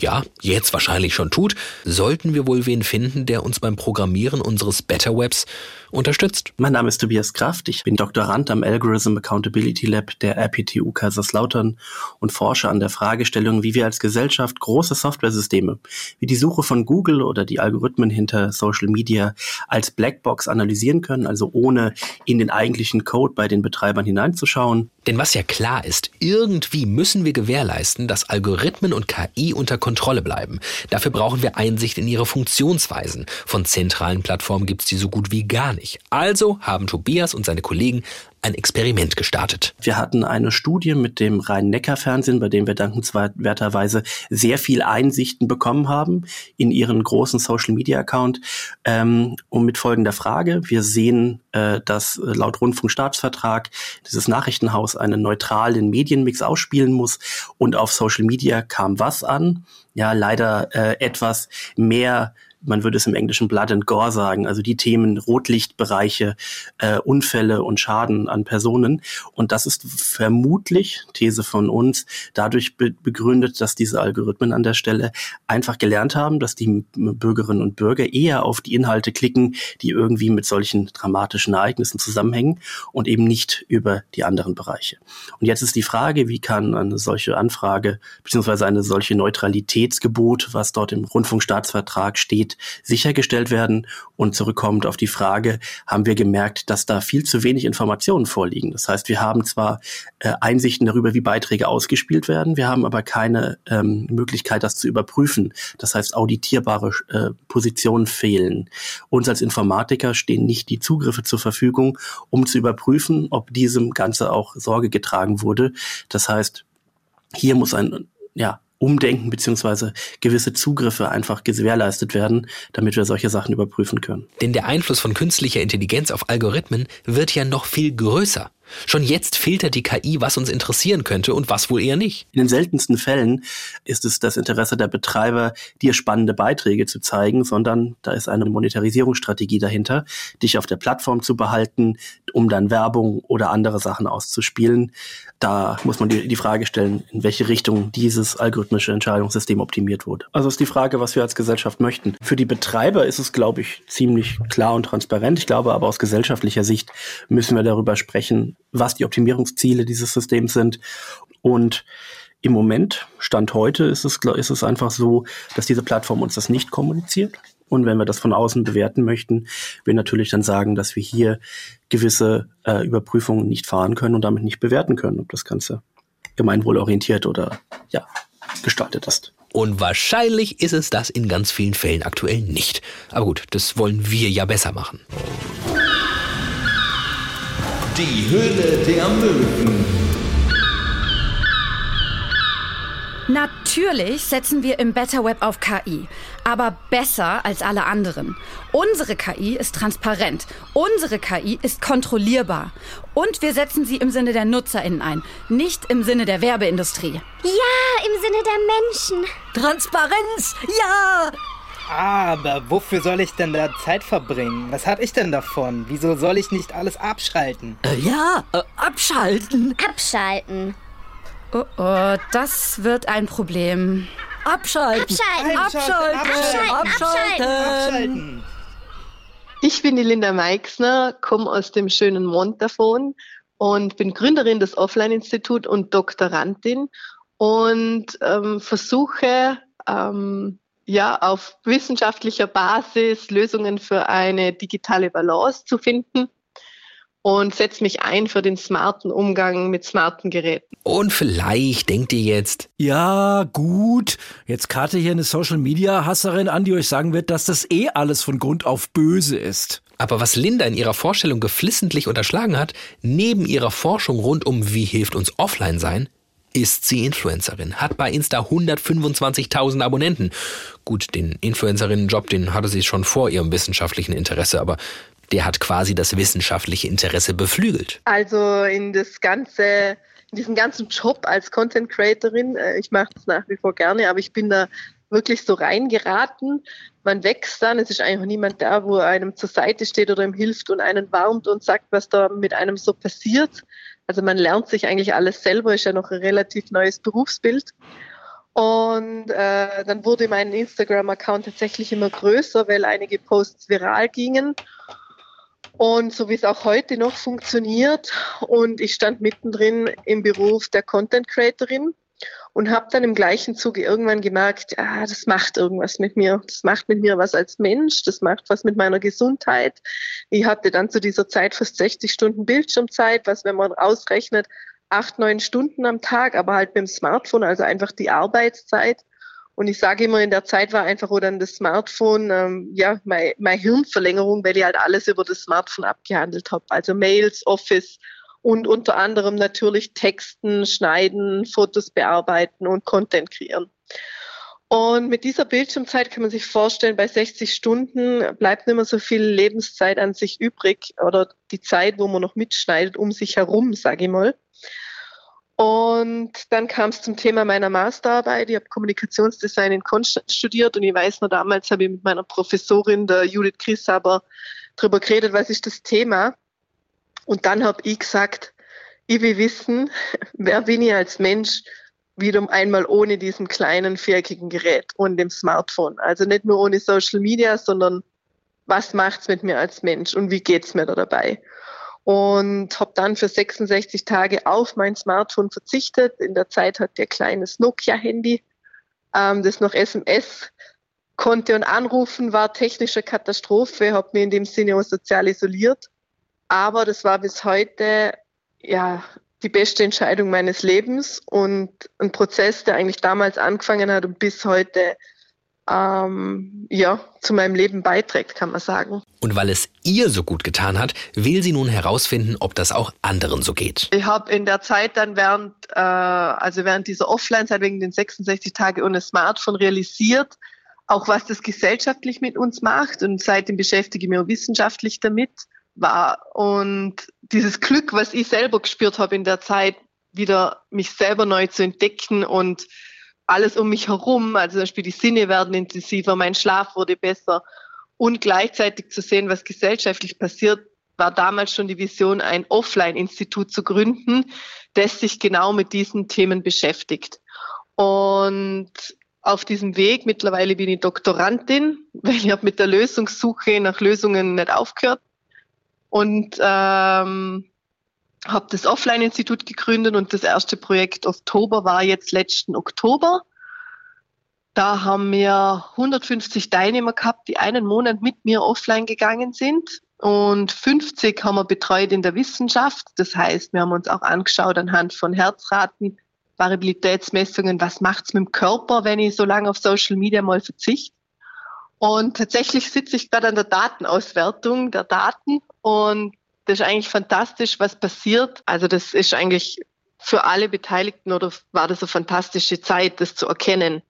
ja, jetzt wahrscheinlich schon tut, sollten wir wohl wen finden, der uns beim Programmieren unseres Better Webs unterstützt. Mein Name ist Tobias Kraft. Ich bin Doktorand am Algorithm Accountability Lab der RPTU Kaiserslautern und forsche an der Fragestellung, wie wir als Gesellschaft große Softwaresysteme wie die Suche von Google oder die Algorithmen hinter Social Media als Blackbox analysieren können, also ohne in den eigentlichen Code bei den Betreibern hineinzuschauen. Denn was ja klar ist, irgendwie müssen wir gewährleisten, dass Algorithmen und KI unter Kontrolle bleiben. Dafür brauchen wir Einsicht in ihre Funktionsweisen. Von zentralen Plattformen gibt es die so gut wie gar nicht. Also haben Tobias und seine Kollegen ein Experiment gestartet. Wir hatten eine Studie mit dem Rhein-Neckar-Fernsehen, bei dem wir dankenswerterweise sehr viel Einsichten bekommen haben in ihren großen Social-Media-Account. Ähm, und mit folgender Frage. Wir sehen, äh, dass laut Rundfunkstaatsvertrag dieses Nachrichtenhaus einen neutralen Medienmix ausspielen muss. Und auf Social Media kam was an? Ja, leider äh, etwas mehr man würde es im Englischen Blood and Gore sagen, also die Themen Rotlichtbereiche, äh, Unfälle und Schaden an Personen. Und das ist vermutlich, These von uns, dadurch be begründet, dass diese Algorithmen an der Stelle einfach gelernt haben, dass die Bürgerinnen und Bürger eher auf die Inhalte klicken, die irgendwie mit solchen dramatischen Ereignissen zusammenhängen und eben nicht über die anderen Bereiche. Und jetzt ist die Frage, wie kann eine solche Anfrage beziehungsweise eine solche Neutralitätsgebot, was dort im Rundfunkstaatsvertrag steht, Qualität sichergestellt werden. Und zurückkommt auf die Frage, haben wir gemerkt, dass da viel zu wenig Informationen vorliegen. Das heißt, wir haben zwar äh, Einsichten darüber, wie Beiträge ausgespielt werden, wir haben aber keine ähm, Möglichkeit, das zu überprüfen. Das heißt, auditierbare äh, Positionen fehlen. Uns als Informatiker stehen nicht die Zugriffe zur Verfügung, um zu überprüfen, ob diesem Ganze auch Sorge getragen wurde. Das heißt, hier muss ein ja, Umdenken beziehungsweise gewisse Zugriffe einfach gewährleistet werden, damit wir solche Sachen überprüfen können. Denn der Einfluss von künstlicher Intelligenz auf Algorithmen wird ja noch viel größer. Schon jetzt filtert die KI, was uns interessieren könnte und was wohl eher nicht. In den seltensten Fällen ist es das Interesse der Betreiber, dir spannende Beiträge zu zeigen, sondern da ist eine Monetarisierungsstrategie dahinter, dich auf der Plattform zu behalten, um dann Werbung oder andere Sachen auszuspielen. Da muss man die, Frage stellen, in welche Richtung dieses algorithmische Entscheidungssystem optimiert wurde. Also ist die Frage, was wir als Gesellschaft möchten. Für die Betreiber ist es, glaube ich, ziemlich klar und transparent. Ich glaube aber aus gesellschaftlicher Sicht müssen wir darüber sprechen, was die Optimierungsziele dieses Systems sind. Und im Moment, Stand heute, ist es, ist es einfach so, dass diese Plattform uns das nicht kommuniziert. Und wenn wir das von außen bewerten möchten, wir natürlich dann sagen, dass wir hier gewisse äh, Überprüfungen nicht fahren können und damit nicht bewerten können, ob das Ganze gemeinwohlorientiert oder ja, gestaltet ist. Und wahrscheinlich ist es das in ganz vielen Fällen aktuell nicht. Aber gut, das wollen wir ja besser machen. Die Höhle der Möwen. Natürlich setzen wir im Better Web auf KI, aber besser als alle anderen. Unsere KI ist transparent, unsere KI ist kontrollierbar und wir setzen sie im Sinne der Nutzerinnen ein, nicht im Sinne der Werbeindustrie. Ja, im Sinne der Menschen. Transparenz, ja! Aber wofür soll ich denn da Zeit verbringen? Was hab ich denn davon? Wieso soll ich nicht alles abschalten? Äh, ja, äh, abschalten. Abschalten. Oh oh, das wird ein Problem. Abschalten. Abschalten. Abschalten. Abschalten. Abschalten. Abschalten. Ich bin die Linda Meixner, komme aus dem schönen Montafon und bin Gründerin des Offline-Institut und Doktorandin und ähm, versuche ähm, ja auf wissenschaftlicher Basis Lösungen für eine digitale Balance zu finden und setze mich ein für den smarten Umgang mit smarten Geräten. Und vielleicht denkt ihr jetzt, Ja, gut. Jetzt karte hier eine Social-Media-Hasserin an, die euch sagen wird, dass das eh alles von Grund auf böse ist. aber was Linda in ihrer Vorstellung geflissentlich unterschlagen hat, neben ihrer Forschung rund um wie hilft uns offline sein, ist sie Influencerin, hat bei Insta 125.000 Abonnenten. Gut, den Influencerinnen-Job, den hatte sie schon vor ihrem wissenschaftlichen Interesse, aber der hat quasi das wissenschaftliche Interesse beflügelt. Also in das ganze, in diesen ganzen Job als Content Creatorin, äh, ich mache das nach wie vor gerne, aber ich bin da wirklich so reingeraten. Man wächst dann, es ist eigentlich niemand da, wo einem zur Seite steht oder ihm hilft und einen warmt und sagt, was da mit einem so passiert. Also man lernt sich eigentlich alles selber, ist ja noch ein relativ neues Berufsbild. Und äh, dann wurde mein Instagram-Account tatsächlich immer größer, weil einige Posts viral gingen. Und so wie es auch heute noch funktioniert. Und ich stand mittendrin im Beruf der Content Creatorin und habe dann im gleichen Zuge irgendwann gemerkt, ja, das macht irgendwas mit mir. Das macht mit mir was als Mensch, das macht was mit meiner Gesundheit. Ich hatte dann zu dieser Zeit fast 60 Stunden Bildschirmzeit, was, wenn man ausrechnet, acht, neun Stunden am Tag, aber halt mit dem Smartphone, also einfach die Arbeitszeit. Und ich sage immer, in der Zeit war einfach oder dann das Smartphone, ähm, ja, meine, meine Hirnverlängerung, weil ich halt alles über das Smartphone abgehandelt habe. Also Mails, Office und unter anderem natürlich Texten, Schneiden, Fotos bearbeiten und Content kreieren. Und mit dieser Bildschirmzeit kann man sich vorstellen, bei 60 Stunden bleibt nicht mehr so viel Lebenszeit an sich übrig oder die Zeit, wo man noch mitschneidet, um sich herum, sage ich mal. Und dann kam es zum Thema meiner Masterarbeit. Ich habe Kommunikationsdesign in Konstanz studiert und ich weiß noch, damals habe ich mit meiner Professorin, der Judith Chrisaber, darüber geredet, was ist das Thema. Und dann habe ich gesagt, ich will wissen, [laughs] wer bin ich als Mensch, wieder einmal ohne diesen kleinen viereckigen Gerät und dem Smartphone. Also nicht nur ohne Social Media, sondern was macht's mit mir als Mensch und wie geht's mir da dabei? und habe dann für 66 Tage auf mein Smartphone verzichtet. In der Zeit hat der kleines Nokia-Handy, ähm, das noch SMS konnte und anrufen, war technische Katastrophe, habe mich in dem Sinne auch sozial isoliert. Aber das war bis heute ja die beste Entscheidung meines Lebens und ein Prozess, der eigentlich damals angefangen hat und bis heute ähm, ja, zu meinem Leben beiträgt, kann man sagen. Und weil es ihr so gut getan hat, will sie nun herausfinden, ob das auch anderen so geht. Ich habe in der Zeit dann während, äh, also während dieser Offline-Zeit wegen den 66 Tage ohne Smartphone realisiert, auch was das gesellschaftlich mit uns macht. Und seitdem beschäftige ich mich auch wissenschaftlich damit. War. Und dieses Glück, was ich selber gespürt habe in der Zeit, wieder mich selber neu zu entdecken und alles um mich herum, also zum Beispiel die Sinne werden intensiver, mein Schlaf wurde besser und gleichzeitig zu sehen, was gesellschaftlich passiert, war damals schon die Vision, ein Offline-Institut zu gründen, das sich genau mit diesen Themen beschäftigt. Und auf diesem Weg, mittlerweile bin ich Doktorandin, [laughs] weil ich habe mit der Lösungssuche nach Lösungen nicht aufgehört und ähm, habe das Offline-Institut gegründet und das erste Projekt Oktober war jetzt letzten Oktober. Da haben wir 150 Teilnehmer gehabt, die einen Monat mit mir offline gegangen sind und 50 haben wir betreut in der Wissenschaft. Das heißt, wir haben uns auch angeschaut anhand von Herzraten, Variabilitätsmessungen, was macht's mit dem Körper, wenn ich so lange auf Social Media mal verzichte. Und tatsächlich sitze ich gerade an der Datenauswertung der Daten und das ist eigentlich fantastisch, was passiert. Also das ist eigentlich für alle Beteiligten oder war das eine fantastische Zeit, das zu erkennen.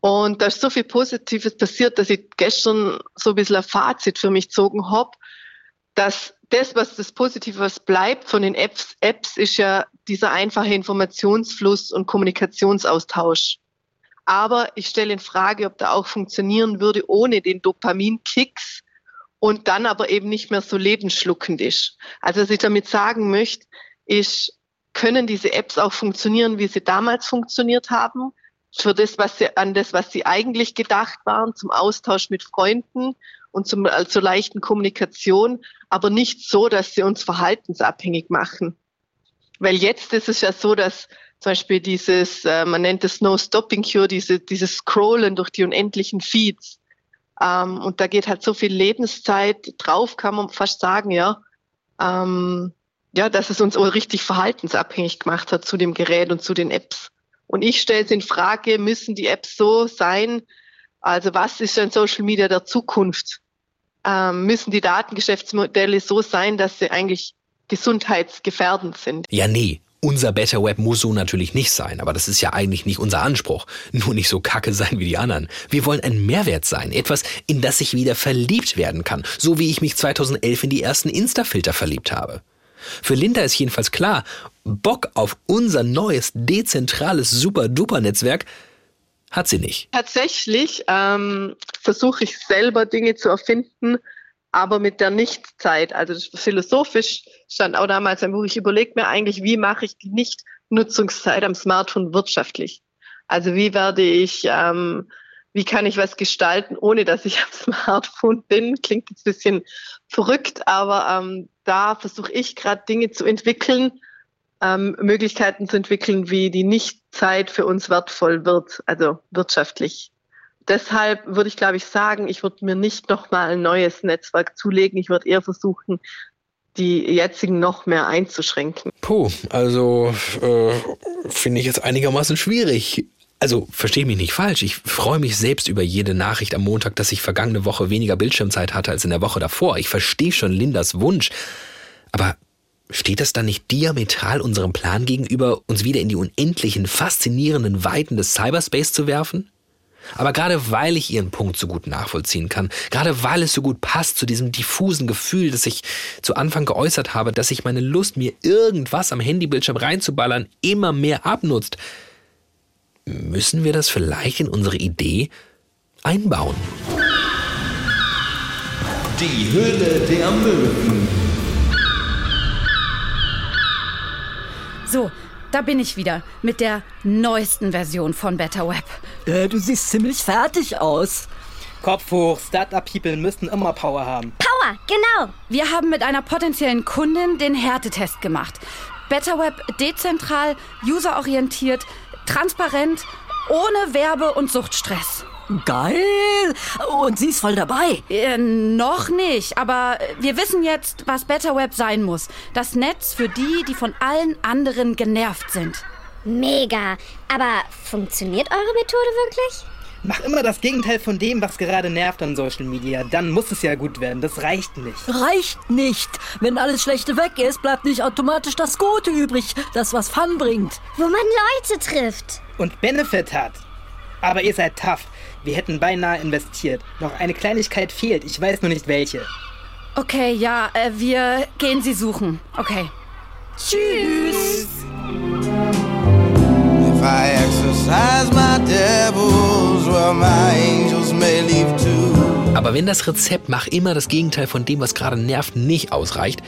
Und da ist so viel Positives passiert, dass ich gestern so ein bisschen ein Fazit für mich gezogen habe, dass das, was das Positive, was bleibt von den Apps, Apps ist ja dieser einfache Informationsfluss und Kommunikationsaustausch. Aber ich stelle in Frage, ob der auch funktionieren würde ohne den Dopaminkicks und dann aber eben nicht mehr so lebensschluckend ist. Also was ich damit sagen möchte, ist, können diese Apps auch funktionieren, wie sie damals funktioniert haben, für das, was sie, an das, was sie eigentlich gedacht waren, zum Austausch mit Freunden und zum, äh, zur leichten Kommunikation, aber nicht so, dass sie uns verhaltensabhängig machen. Weil jetzt ist es ja so, dass zum Beispiel dieses, äh, man nennt es No Stopping Cure, diese, dieses Scrollen durch die unendlichen Feeds. Ähm, und da geht halt so viel Lebenszeit drauf, kann man fast sagen, ja. Ähm, ja, dass es uns auch richtig verhaltensabhängig gemacht hat zu dem Gerät und zu den Apps. Und ich stelle es in Frage, müssen die Apps so sein, also was ist denn Social Media der Zukunft? Ähm, müssen die Datengeschäftsmodelle so sein, dass sie eigentlich gesundheitsgefährdend sind? Ja, nee. Unser Better Web muss so natürlich nicht sein, aber das ist ja eigentlich nicht unser Anspruch. Nur nicht so kacke sein wie die anderen. Wir wollen ein Mehrwert sein, etwas, in das ich wieder verliebt werden kann, so wie ich mich 2011 in die ersten Insta-Filter verliebt habe. Für Linda ist jedenfalls klar, Bock auf unser neues, dezentrales Super-Duper-Netzwerk hat sie nicht. Tatsächlich ähm, versuche ich selber Dinge zu erfinden, aber mit der Nichtzeit. Also philosophisch stand auch damals ein Buch, ich überlege mir eigentlich, wie mache ich die Nichtnutzungszeit am Smartphone wirtschaftlich? Also wie werde ich, ähm, wie kann ich was gestalten, ohne dass ich am Smartphone bin? Klingt jetzt ein bisschen verrückt, aber ähm, da versuche ich gerade Dinge zu entwickeln, ähm, Möglichkeiten zu entwickeln, wie die Nichtzeit für uns wertvoll wird, also wirtschaftlich. Deshalb würde ich, glaube ich, sagen, ich würde mir nicht nochmal ein neues Netzwerk zulegen. Ich würde eher versuchen, die jetzigen noch mehr einzuschränken. Puh, also äh, finde ich jetzt einigermaßen schwierig. Also verstehe mich nicht falsch, ich freue mich selbst über jede Nachricht am Montag, dass ich vergangene Woche weniger Bildschirmzeit hatte als in der Woche davor. Ich verstehe schon Lindas Wunsch. Aber steht das dann nicht diametral unserem Plan gegenüber, uns wieder in die unendlichen, faszinierenden Weiten des Cyberspace zu werfen? Aber gerade weil ich Ihren Punkt so gut nachvollziehen kann, gerade weil es so gut passt zu diesem diffusen Gefühl, das ich zu Anfang geäußert habe, dass sich meine Lust, mir irgendwas am Handybildschirm reinzuballern, immer mehr abnutzt, müssen wir das vielleicht in unsere Idee einbauen. Die Höhle der Möwen. So, da bin ich wieder mit der neuesten Version von Better Web. Äh, du siehst ziemlich fertig aus. Kopf hoch, Startup-People müssen immer Power haben. Power, genau. Wir haben mit einer potenziellen Kundin den Härtetest gemacht. Better Web dezentral, userorientiert, transparent, ohne Werbe- und Suchtstress. Geil! Und sie ist voll dabei. Äh, noch nicht, aber wir wissen jetzt, was Better Web sein muss. Das Netz für die, die von allen anderen genervt sind. Mega. Aber funktioniert eure Methode wirklich? Mach immer das Gegenteil von dem, was gerade nervt an Social Media. Dann muss es ja gut werden. Das reicht nicht. Reicht nicht. Wenn alles Schlechte weg ist, bleibt nicht automatisch das Gute übrig, das was Fun bringt. Wo man Leute trifft. Und Benefit hat. Aber ihr seid tough. Wir hätten beinahe investiert. Noch eine Kleinigkeit fehlt, ich weiß nur nicht welche. Okay, ja, äh, wir gehen sie suchen. Okay. Tschüss. If I exercise my devils, well, my angels may leave too. Aber wenn das Rezept mach immer das Gegenteil von dem, was gerade nervt, nicht ausreicht,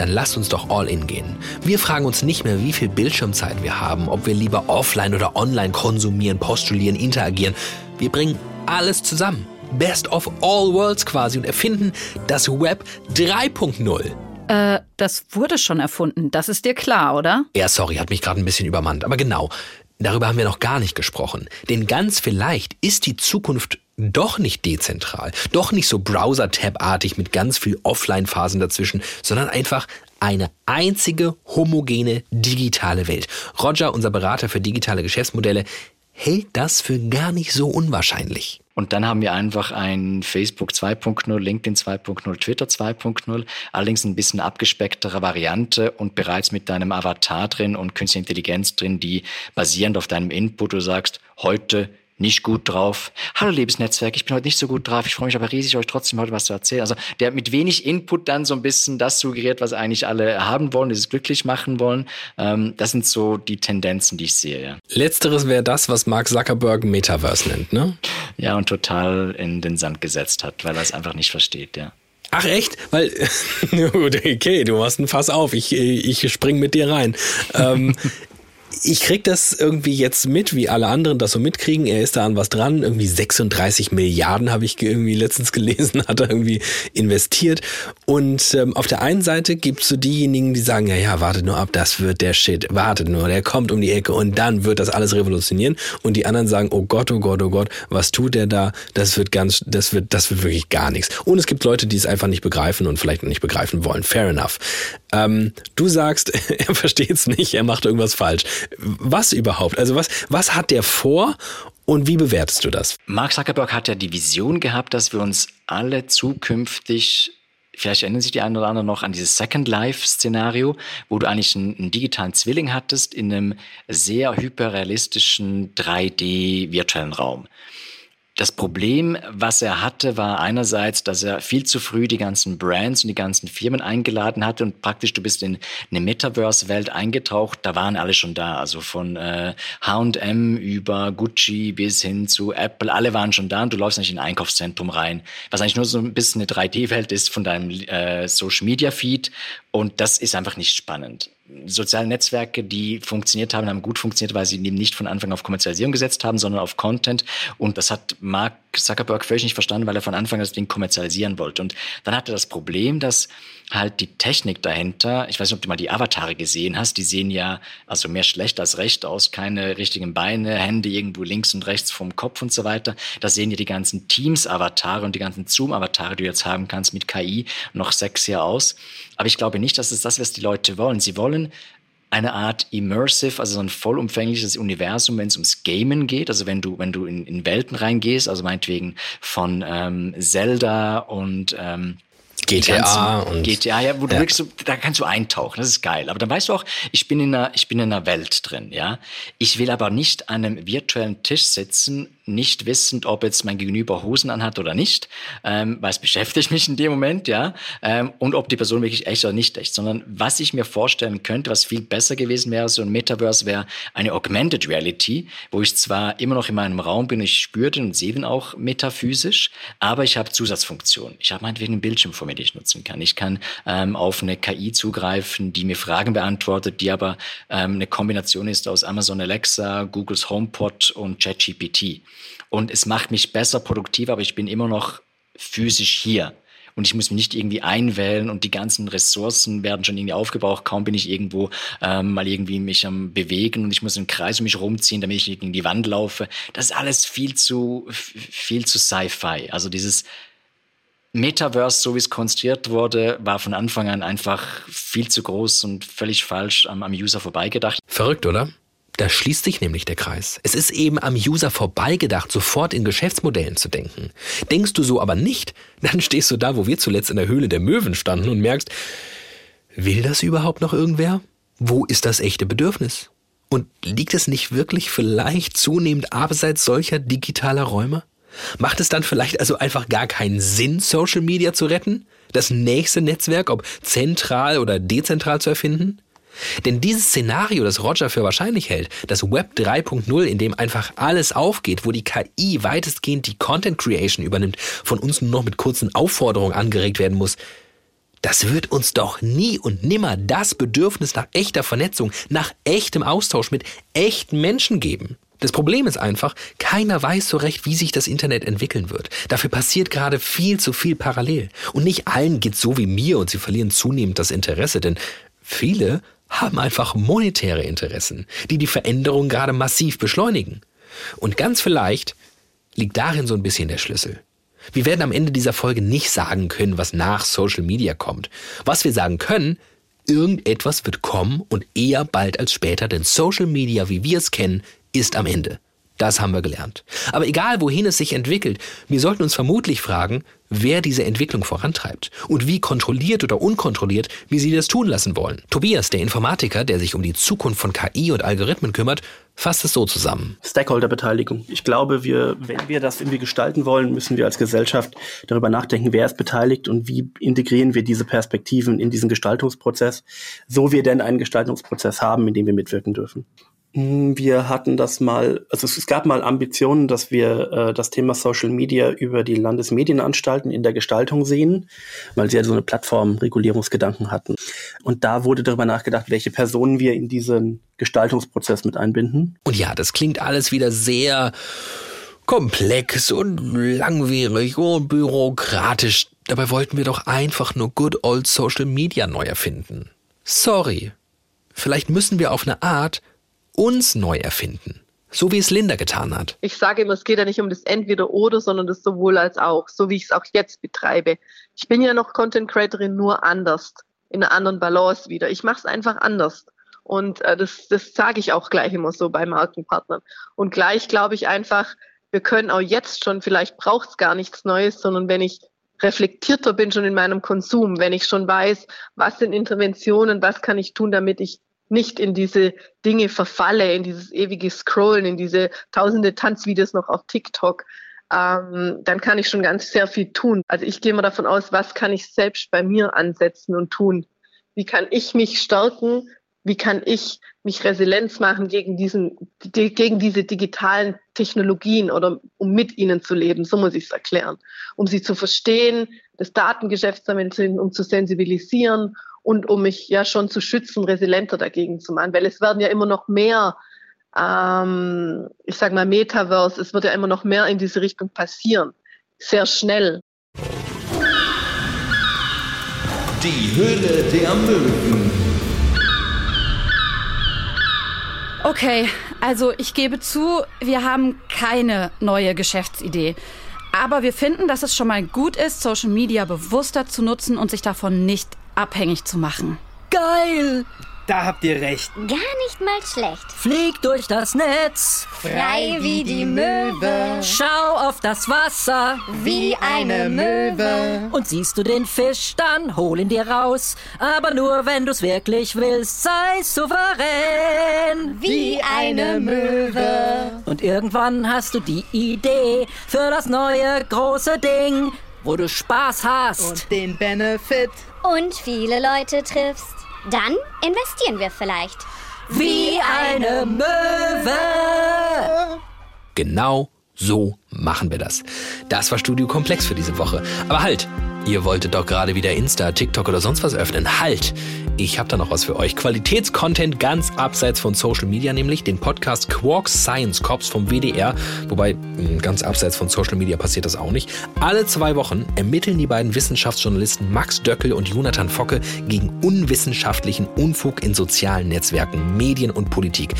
dann lasst uns doch all in gehen. Wir fragen uns nicht mehr, wie viel Bildschirmzeit wir haben, ob wir lieber offline oder online konsumieren, postulieren, interagieren. Wir bringen alles zusammen. Best of all worlds quasi und erfinden das Web 3.0. Äh, das wurde schon erfunden. Das ist dir klar, oder? Ja, sorry, hat mich gerade ein bisschen übermannt. Aber genau, darüber haben wir noch gar nicht gesprochen. Denn ganz vielleicht ist die Zukunft doch nicht dezentral, doch nicht so Browser-Tab-artig mit ganz viel Offline-Phasen dazwischen, sondern einfach eine einzige homogene digitale Welt. Roger, unser Berater für digitale Geschäftsmodelle, hält das für gar nicht so unwahrscheinlich. Und dann haben wir einfach ein Facebook 2.0, LinkedIn 2.0, Twitter 2.0, allerdings ein bisschen abgespecktere Variante und bereits mit deinem Avatar drin und künstliche Intelligenz drin, die basierend auf deinem Input du sagst, heute nicht gut drauf. Hallo liebes Netzwerk, ich bin heute nicht so gut drauf. Ich freue mich aber riesig, euch trotzdem heute was zu erzählen. Also der mit wenig Input dann so ein bisschen das suggeriert, was eigentlich alle haben wollen, dieses glücklich machen wollen. Ähm, das sind so die Tendenzen, die ich sehe. Ja. Letzteres wäre das, was Mark Zuckerberg Metaverse nennt, ne? Ja, und total in den Sand gesetzt hat, weil er es einfach nicht versteht, ja. Ach echt? Weil, [laughs] okay, du machst ein Fass auf, ich, ich spring mit dir rein. ähm, [laughs] ich krieg das irgendwie jetzt mit, wie alle anderen das so mitkriegen. Er ist da an was dran. Irgendwie 36 Milliarden habe ich irgendwie letztens [laughs] gelesen, hat er irgendwie investiert. Und ähm, auf der einen Seite gibt's so diejenigen, die sagen, ja, ja, wartet nur ab, das wird der Shit. Wartet nur, der kommt um die Ecke und dann wird das alles revolutionieren. Und die anderen sagen, oh Gott, oh Gott, oh Gott, was tut der da? Das wird ganz, das wird, das wird wirklich gar nichts. Und es gibt Leute, die es einfach nicht begreifen und vielleicht nicht begreifen wollen. Fair enough. Ähm, du sagst, [laughs] er versteht es nicht, er macht irgendwas falsch. Was überhaupt? Also was, was hat der vor und wie bewertest du das? Mark Zuckerberg hat ja die Vision gehabt, dass wir uns alle zukünftig Vielleicht erinnern sich die einen oder anderen noch an dieses Second Life-Szenario, wo du eigentlich einen, einen, digitalen Zwilling hattest in einem sehr hyperrealistischen 3D-virtuellen Raum. Das Problem, was er hatte, war einerseits, dass er viel zu früh die ganzen Brands und die ganzen Firmen eingeladen hatte und praktisch du bist in eine Metaverse-Welt eingetaucht, da waren alle schon da, also von H&M über Gucci bis hin zu Apple, alle waren schon da und du läufst nicht in ein Einkaufszentrum rein, was eigentlich nur so ein bisschen eine 3D-Welt ist von deinem äh, Social-Media-Feed und das ist einfach nicht spannend soziale Netzwerke, die funktioniert haben, haben gut funktioniert, weil sie eben nicht von Anfang auf Kommerzialisierung gesetzt haben, sondern auf Content. Und das hat Mark Zuckerberg völlig nicht verstanden, weil er von Anfang an das Ding kommerzialisieren wollte. Und dann hatte er das Problem, dass halt die Technik dahinter, ich weiß nicht, ob du mal die Avatare gesehen hast, die sehen ja also mehr schlecht als recht aus, keine richtigen Beine, Hände irgendwo links und rechts vom Kopf und so weiter. Da sehen ja die ganzen Teams-Avatare und die ganzen Zoom-Avatare, die du jetzt haben kannst mit KI, noch sexier aus. Aber ich glaube nicht, dass es das, was die Leute wollen. Sie wollen eine Art immersive, also so ein vollumfängliches Universum, wenn es ums Gamen geht. Also wenn du, wenn du in, in Welten reingehst, also meinetwegen von ähm, Zelda und ähm, GTA und GTA, ja, wo du ja. wirklich so, da kannst du eintauchen, das ist geil. Aber dann weißt du auch, ich bin in einer, ich bin in einer Welt drin, ja. Ich will aber nicht an einem virtuellen Tisch sitzen, nicht wissend, ob jetzt mein Gegenüber Hosen anhat oder nicht, ähm, weil es beschäftigt mich in dem Moment, ja, ähm, und ob die Person wirklich echt oder nicht echt, sondern was ich mir vorstellen könnte, was viel besser gewesen wäre, so ein Metaverse wäre eine Augmented Reality, wo ich zwar immer noch in meinem Raum bin, ich spüre den und sehe den auch metaphysisch, aber ich habe Zusatzfunktionen. Ich habe meinetwegen einen Bildschirm vor mir, den ich nutzen kann. Ich kann ähm, auf eine KI zugreifen, die mir Fragen beantwortet, die aber ähm, eine Kombination ist aus Amazon Alexa, Googles HomePod und ChatGPT. Und es macht mich besser, produktiver, aber ich bin immer noch physisch hier. Und ich muss mich nicht irgendwie einwählen und die ganzen Ressourcen werden schon irgendwie aufgebraucht. Kaum bin ich irgendwo ähm, mal irgendwie mich am bewegen und ich muss einen Kreis um mich rumziehen, damit ich gegen die Wand laufe. Das ist alles viel zu, viel zu Sci-Fi. Also dieses Metaverse, so wie es konstruiert wurde, war von Anfang an einfach viel zu groß und völlig falsch am, am User vorbeigedacht. Verrückt, oder? Da schließt sich nämlich der Kreis. Es ist eben am User vorbeigedacht, sofort in Geschäftsmodellen zu denken. Denkst du so aber nicht, [laughs] dann stehst du da, wo wir zuletzt in der Höhle der Möwen standen und merkst, will das überhaupt noch irgendwer? Wo ist das echte Bedürfnis? Und liegt es nicht wirklich vielleicht zunehmend abseits solcher digitaler Räume? Macht es dann vielleicht also einfach gar keinen Sinn, Social Media zu retten? Das nächste Netzwerk, ob zentral oder dezentral zu erfinden? Denn dieses Szenario, das Roger für wahrscheinlich hält, das Web 3.0, in dem einfach alles aufgeht, wo die KI weitestgehend die Content Creation übernimmt, von uns nur noch mit kurzen Aufforderungen angeregt werden muss, das wird uns doch nie und nimmer das Bedürfnis nach echter Vernetzung, nach echtem Austausch mit echten Menschen geben. Das Problem ist einfach, keiner weiß so recht, wie sich das Internet entwickeln wird. Dafür passiert gerade viel zu viel parallel. Und nicht allen geht so wie mir und sie verlieren zunehmend das Interesse, denn viele haben einfach monetäre Interessen, die die Veränderung gerade massiv beschleunigen. Und ganz vielleicht liegt darin so ein bisschen der Schlüssel. Wir werden am Ende dieser Folge nicht sagen können, was nach Social Media kommt. Was wir sagen können, irgendetwas wird kommen und eher bald als später, denn Social Media, wie wir es kennen, ist am Ende. Das haben wir gelernt. Aber egal, wohin es sich entwickelt, wir sollten uns vermutlich fragen, wer diese Entwicklung vorantreibt und wie kontrolliert oder unkontrolliert wir sie das tun lassen wollen. Tobias, der Informatiker, der sich um die Zukunft von KI und Algorithmen kümmert, fasst es so zusammen. Stakeholder-Beteiligung. Ich glaube, wir, wenn wir das irgendwie gestalten wollen, müssen wir als Gesellschaft darüber nachdenken, wer ist beteiligt und wie integrieren wir diese Perspektiven in diesen Gestaltungsprozess, so wir denn einen Gestaltungsprozess haben, in dem wir mitwirken dürfen. Wir hatten das mal, also es gab mal Ambitionen, dass wir äh, das Thema Social Media über die Landesmedienanstalten in der Gestaltung sehen, weil sie ja so eine Plattformregulierungsgedanken hatten. Und da wurde darüber nachgedacht, welche Personen wir in diesen Gestaltungsprozess mit einbinden. Und ja, das klingt alles wieder sehr komplex und langwierig und bürokratisch. Dabei wollten wir doch einfach nur Good Old Social Media neu erfinden. Sorry. Vielleicht müssen wir auf eine Art uns neu erfinden. So wie es Linda getan hat. Ich sage immer, es geht ja nicht um das Entweder-Oder, sondern das sowohl als auch, so wie ich es auch jetzt betreibe. Ich bin ja noch Content Creatorin nur anders, in einer anderen Balance wieder. Ich mache es einfach anders. Und äh, das, das sage ich auch gleich immer so bei Markenpartnern. Und gleich glaube ich einfach, wir können auch jetzt schon, vielleicht braucht es gar nichts Neues, sondern wenn ich reflektierter bin schon in meinem Konsum, wenn ich schon weiß, was sind Interventionen, was kann ich tun, damit ich nicht in diese Dinge verfalle, in dieses ewige Scrollen, in diese tausende Tanzvideos noch auf TikTok, ähm, dann kann ich schon ganz sehr viel tun. Also ich gehe mal davon aus, was kann ich selbst bei mir ansetzen und tun? Wie kann ich mich stärken? Wie kann ich mich Resilienz machen gegen diesen, die, gegen diese digitalen Technologien oder um mit ihnen zu leben? So muss ich es erklären. Um sie zu verstehen, das Datengeschäft damit um zu sensibilisieren und um mich ja schon zu schützen, resilienter dagegen zu machen, weil es werden ja immer noch mehr, ähm, ich sag mal Metaverse, es wird ja immer noch mehr in diese Richtung passieren, sehr schnell. Die Höhle der Möwen. Okay, also ich gebe zu, wir haben keine neue Geschäftsidee. Aber wir finden, dass es schon mal gut ist, Social Media bewusster zu nutzen und sich davon nicht abhängig zu machen. Geil! Da habt ihr recht. Gar nicht mal schlecht. Flieg durch das Netz. Frei wie die Möwe. Schau auf das Wasser. Wie eine Möwe. Und siehst du den Fisch, dann hol ihn dir raus. Aber nur, wenn du's wirklich willst, sei souverän. Wie eine Möwe. Und irgendwann hast du die Idee für das neue große Ding, wo du Spaß hast. Und den Benefit. Und viele Leute triffst. Dann investieren wir vielleicht. Wie eine Möwe. Genau so machen wir das. Das war Studio Komplex für diese Woche. Aber halt, ihr wolltet doch gerade wieder Insta, TikTok oder sonst was öffnen. Halt! Ich habe da noch was für euch. Qualitätscontent ganz abseits von Social Media, nämlich den Podcast Quarks Science Cops vom WDR. Wobei, ganz abseits von Social Media passiert das auch nicht. Alle zwei Wochen ermitteln die beiden Wissenschaftsjournalisten Max Döckel und Jonathan Focke gegen unwissenschaftlichen Unfug in sozialen Netzwerken, Medien und Politik.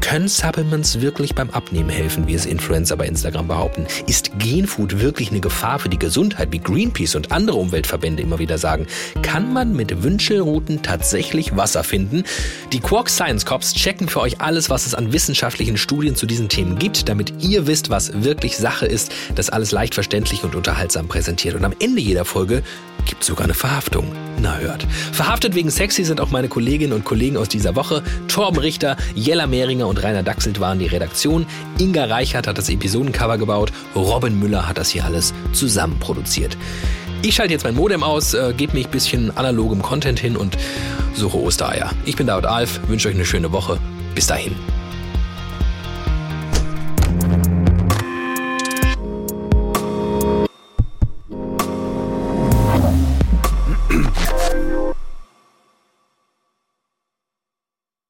Können Supplements wirklich beim Abnehmen helfen, wie es Influencer bei Instagram behaupten? Ist Genfood wirklich eine Gefahr für die Gesundheit, wie Greenpeace und andere Umweltverbände immer wieder sagen? Kann man mit Wünschelrouten tatsächlich Wasser finden. Die Quark Science Cops checken für euch alles, was es an wissenschaftlichen Studien zu diesen Themen gibt, damit ihr wisst, was wirklich Sache ist, das alles leicht verständlich und unterhaltsam präsentiert. Und am Ende jeder Folge gibt es sogar eine Verhaftung. Na hört. Verhaftet wegen Sexy sind auch meine Kolleginnen und Kollegen aus dieser Woche. Torben Richter, Jella Mehringer und Rainer Dachselt waren die Redaktion. Inga Reichert hat das Episodencover gebaut. Robin Müller hat das hier alles zusammen produziert. Ich schalte jetzt mein Modem aus, äh, gebe mich ein bisschen analogem Content hin und suche Ostereier. Ich bin David Alf, wünsche euch eine schöne Woche. Bis dahin.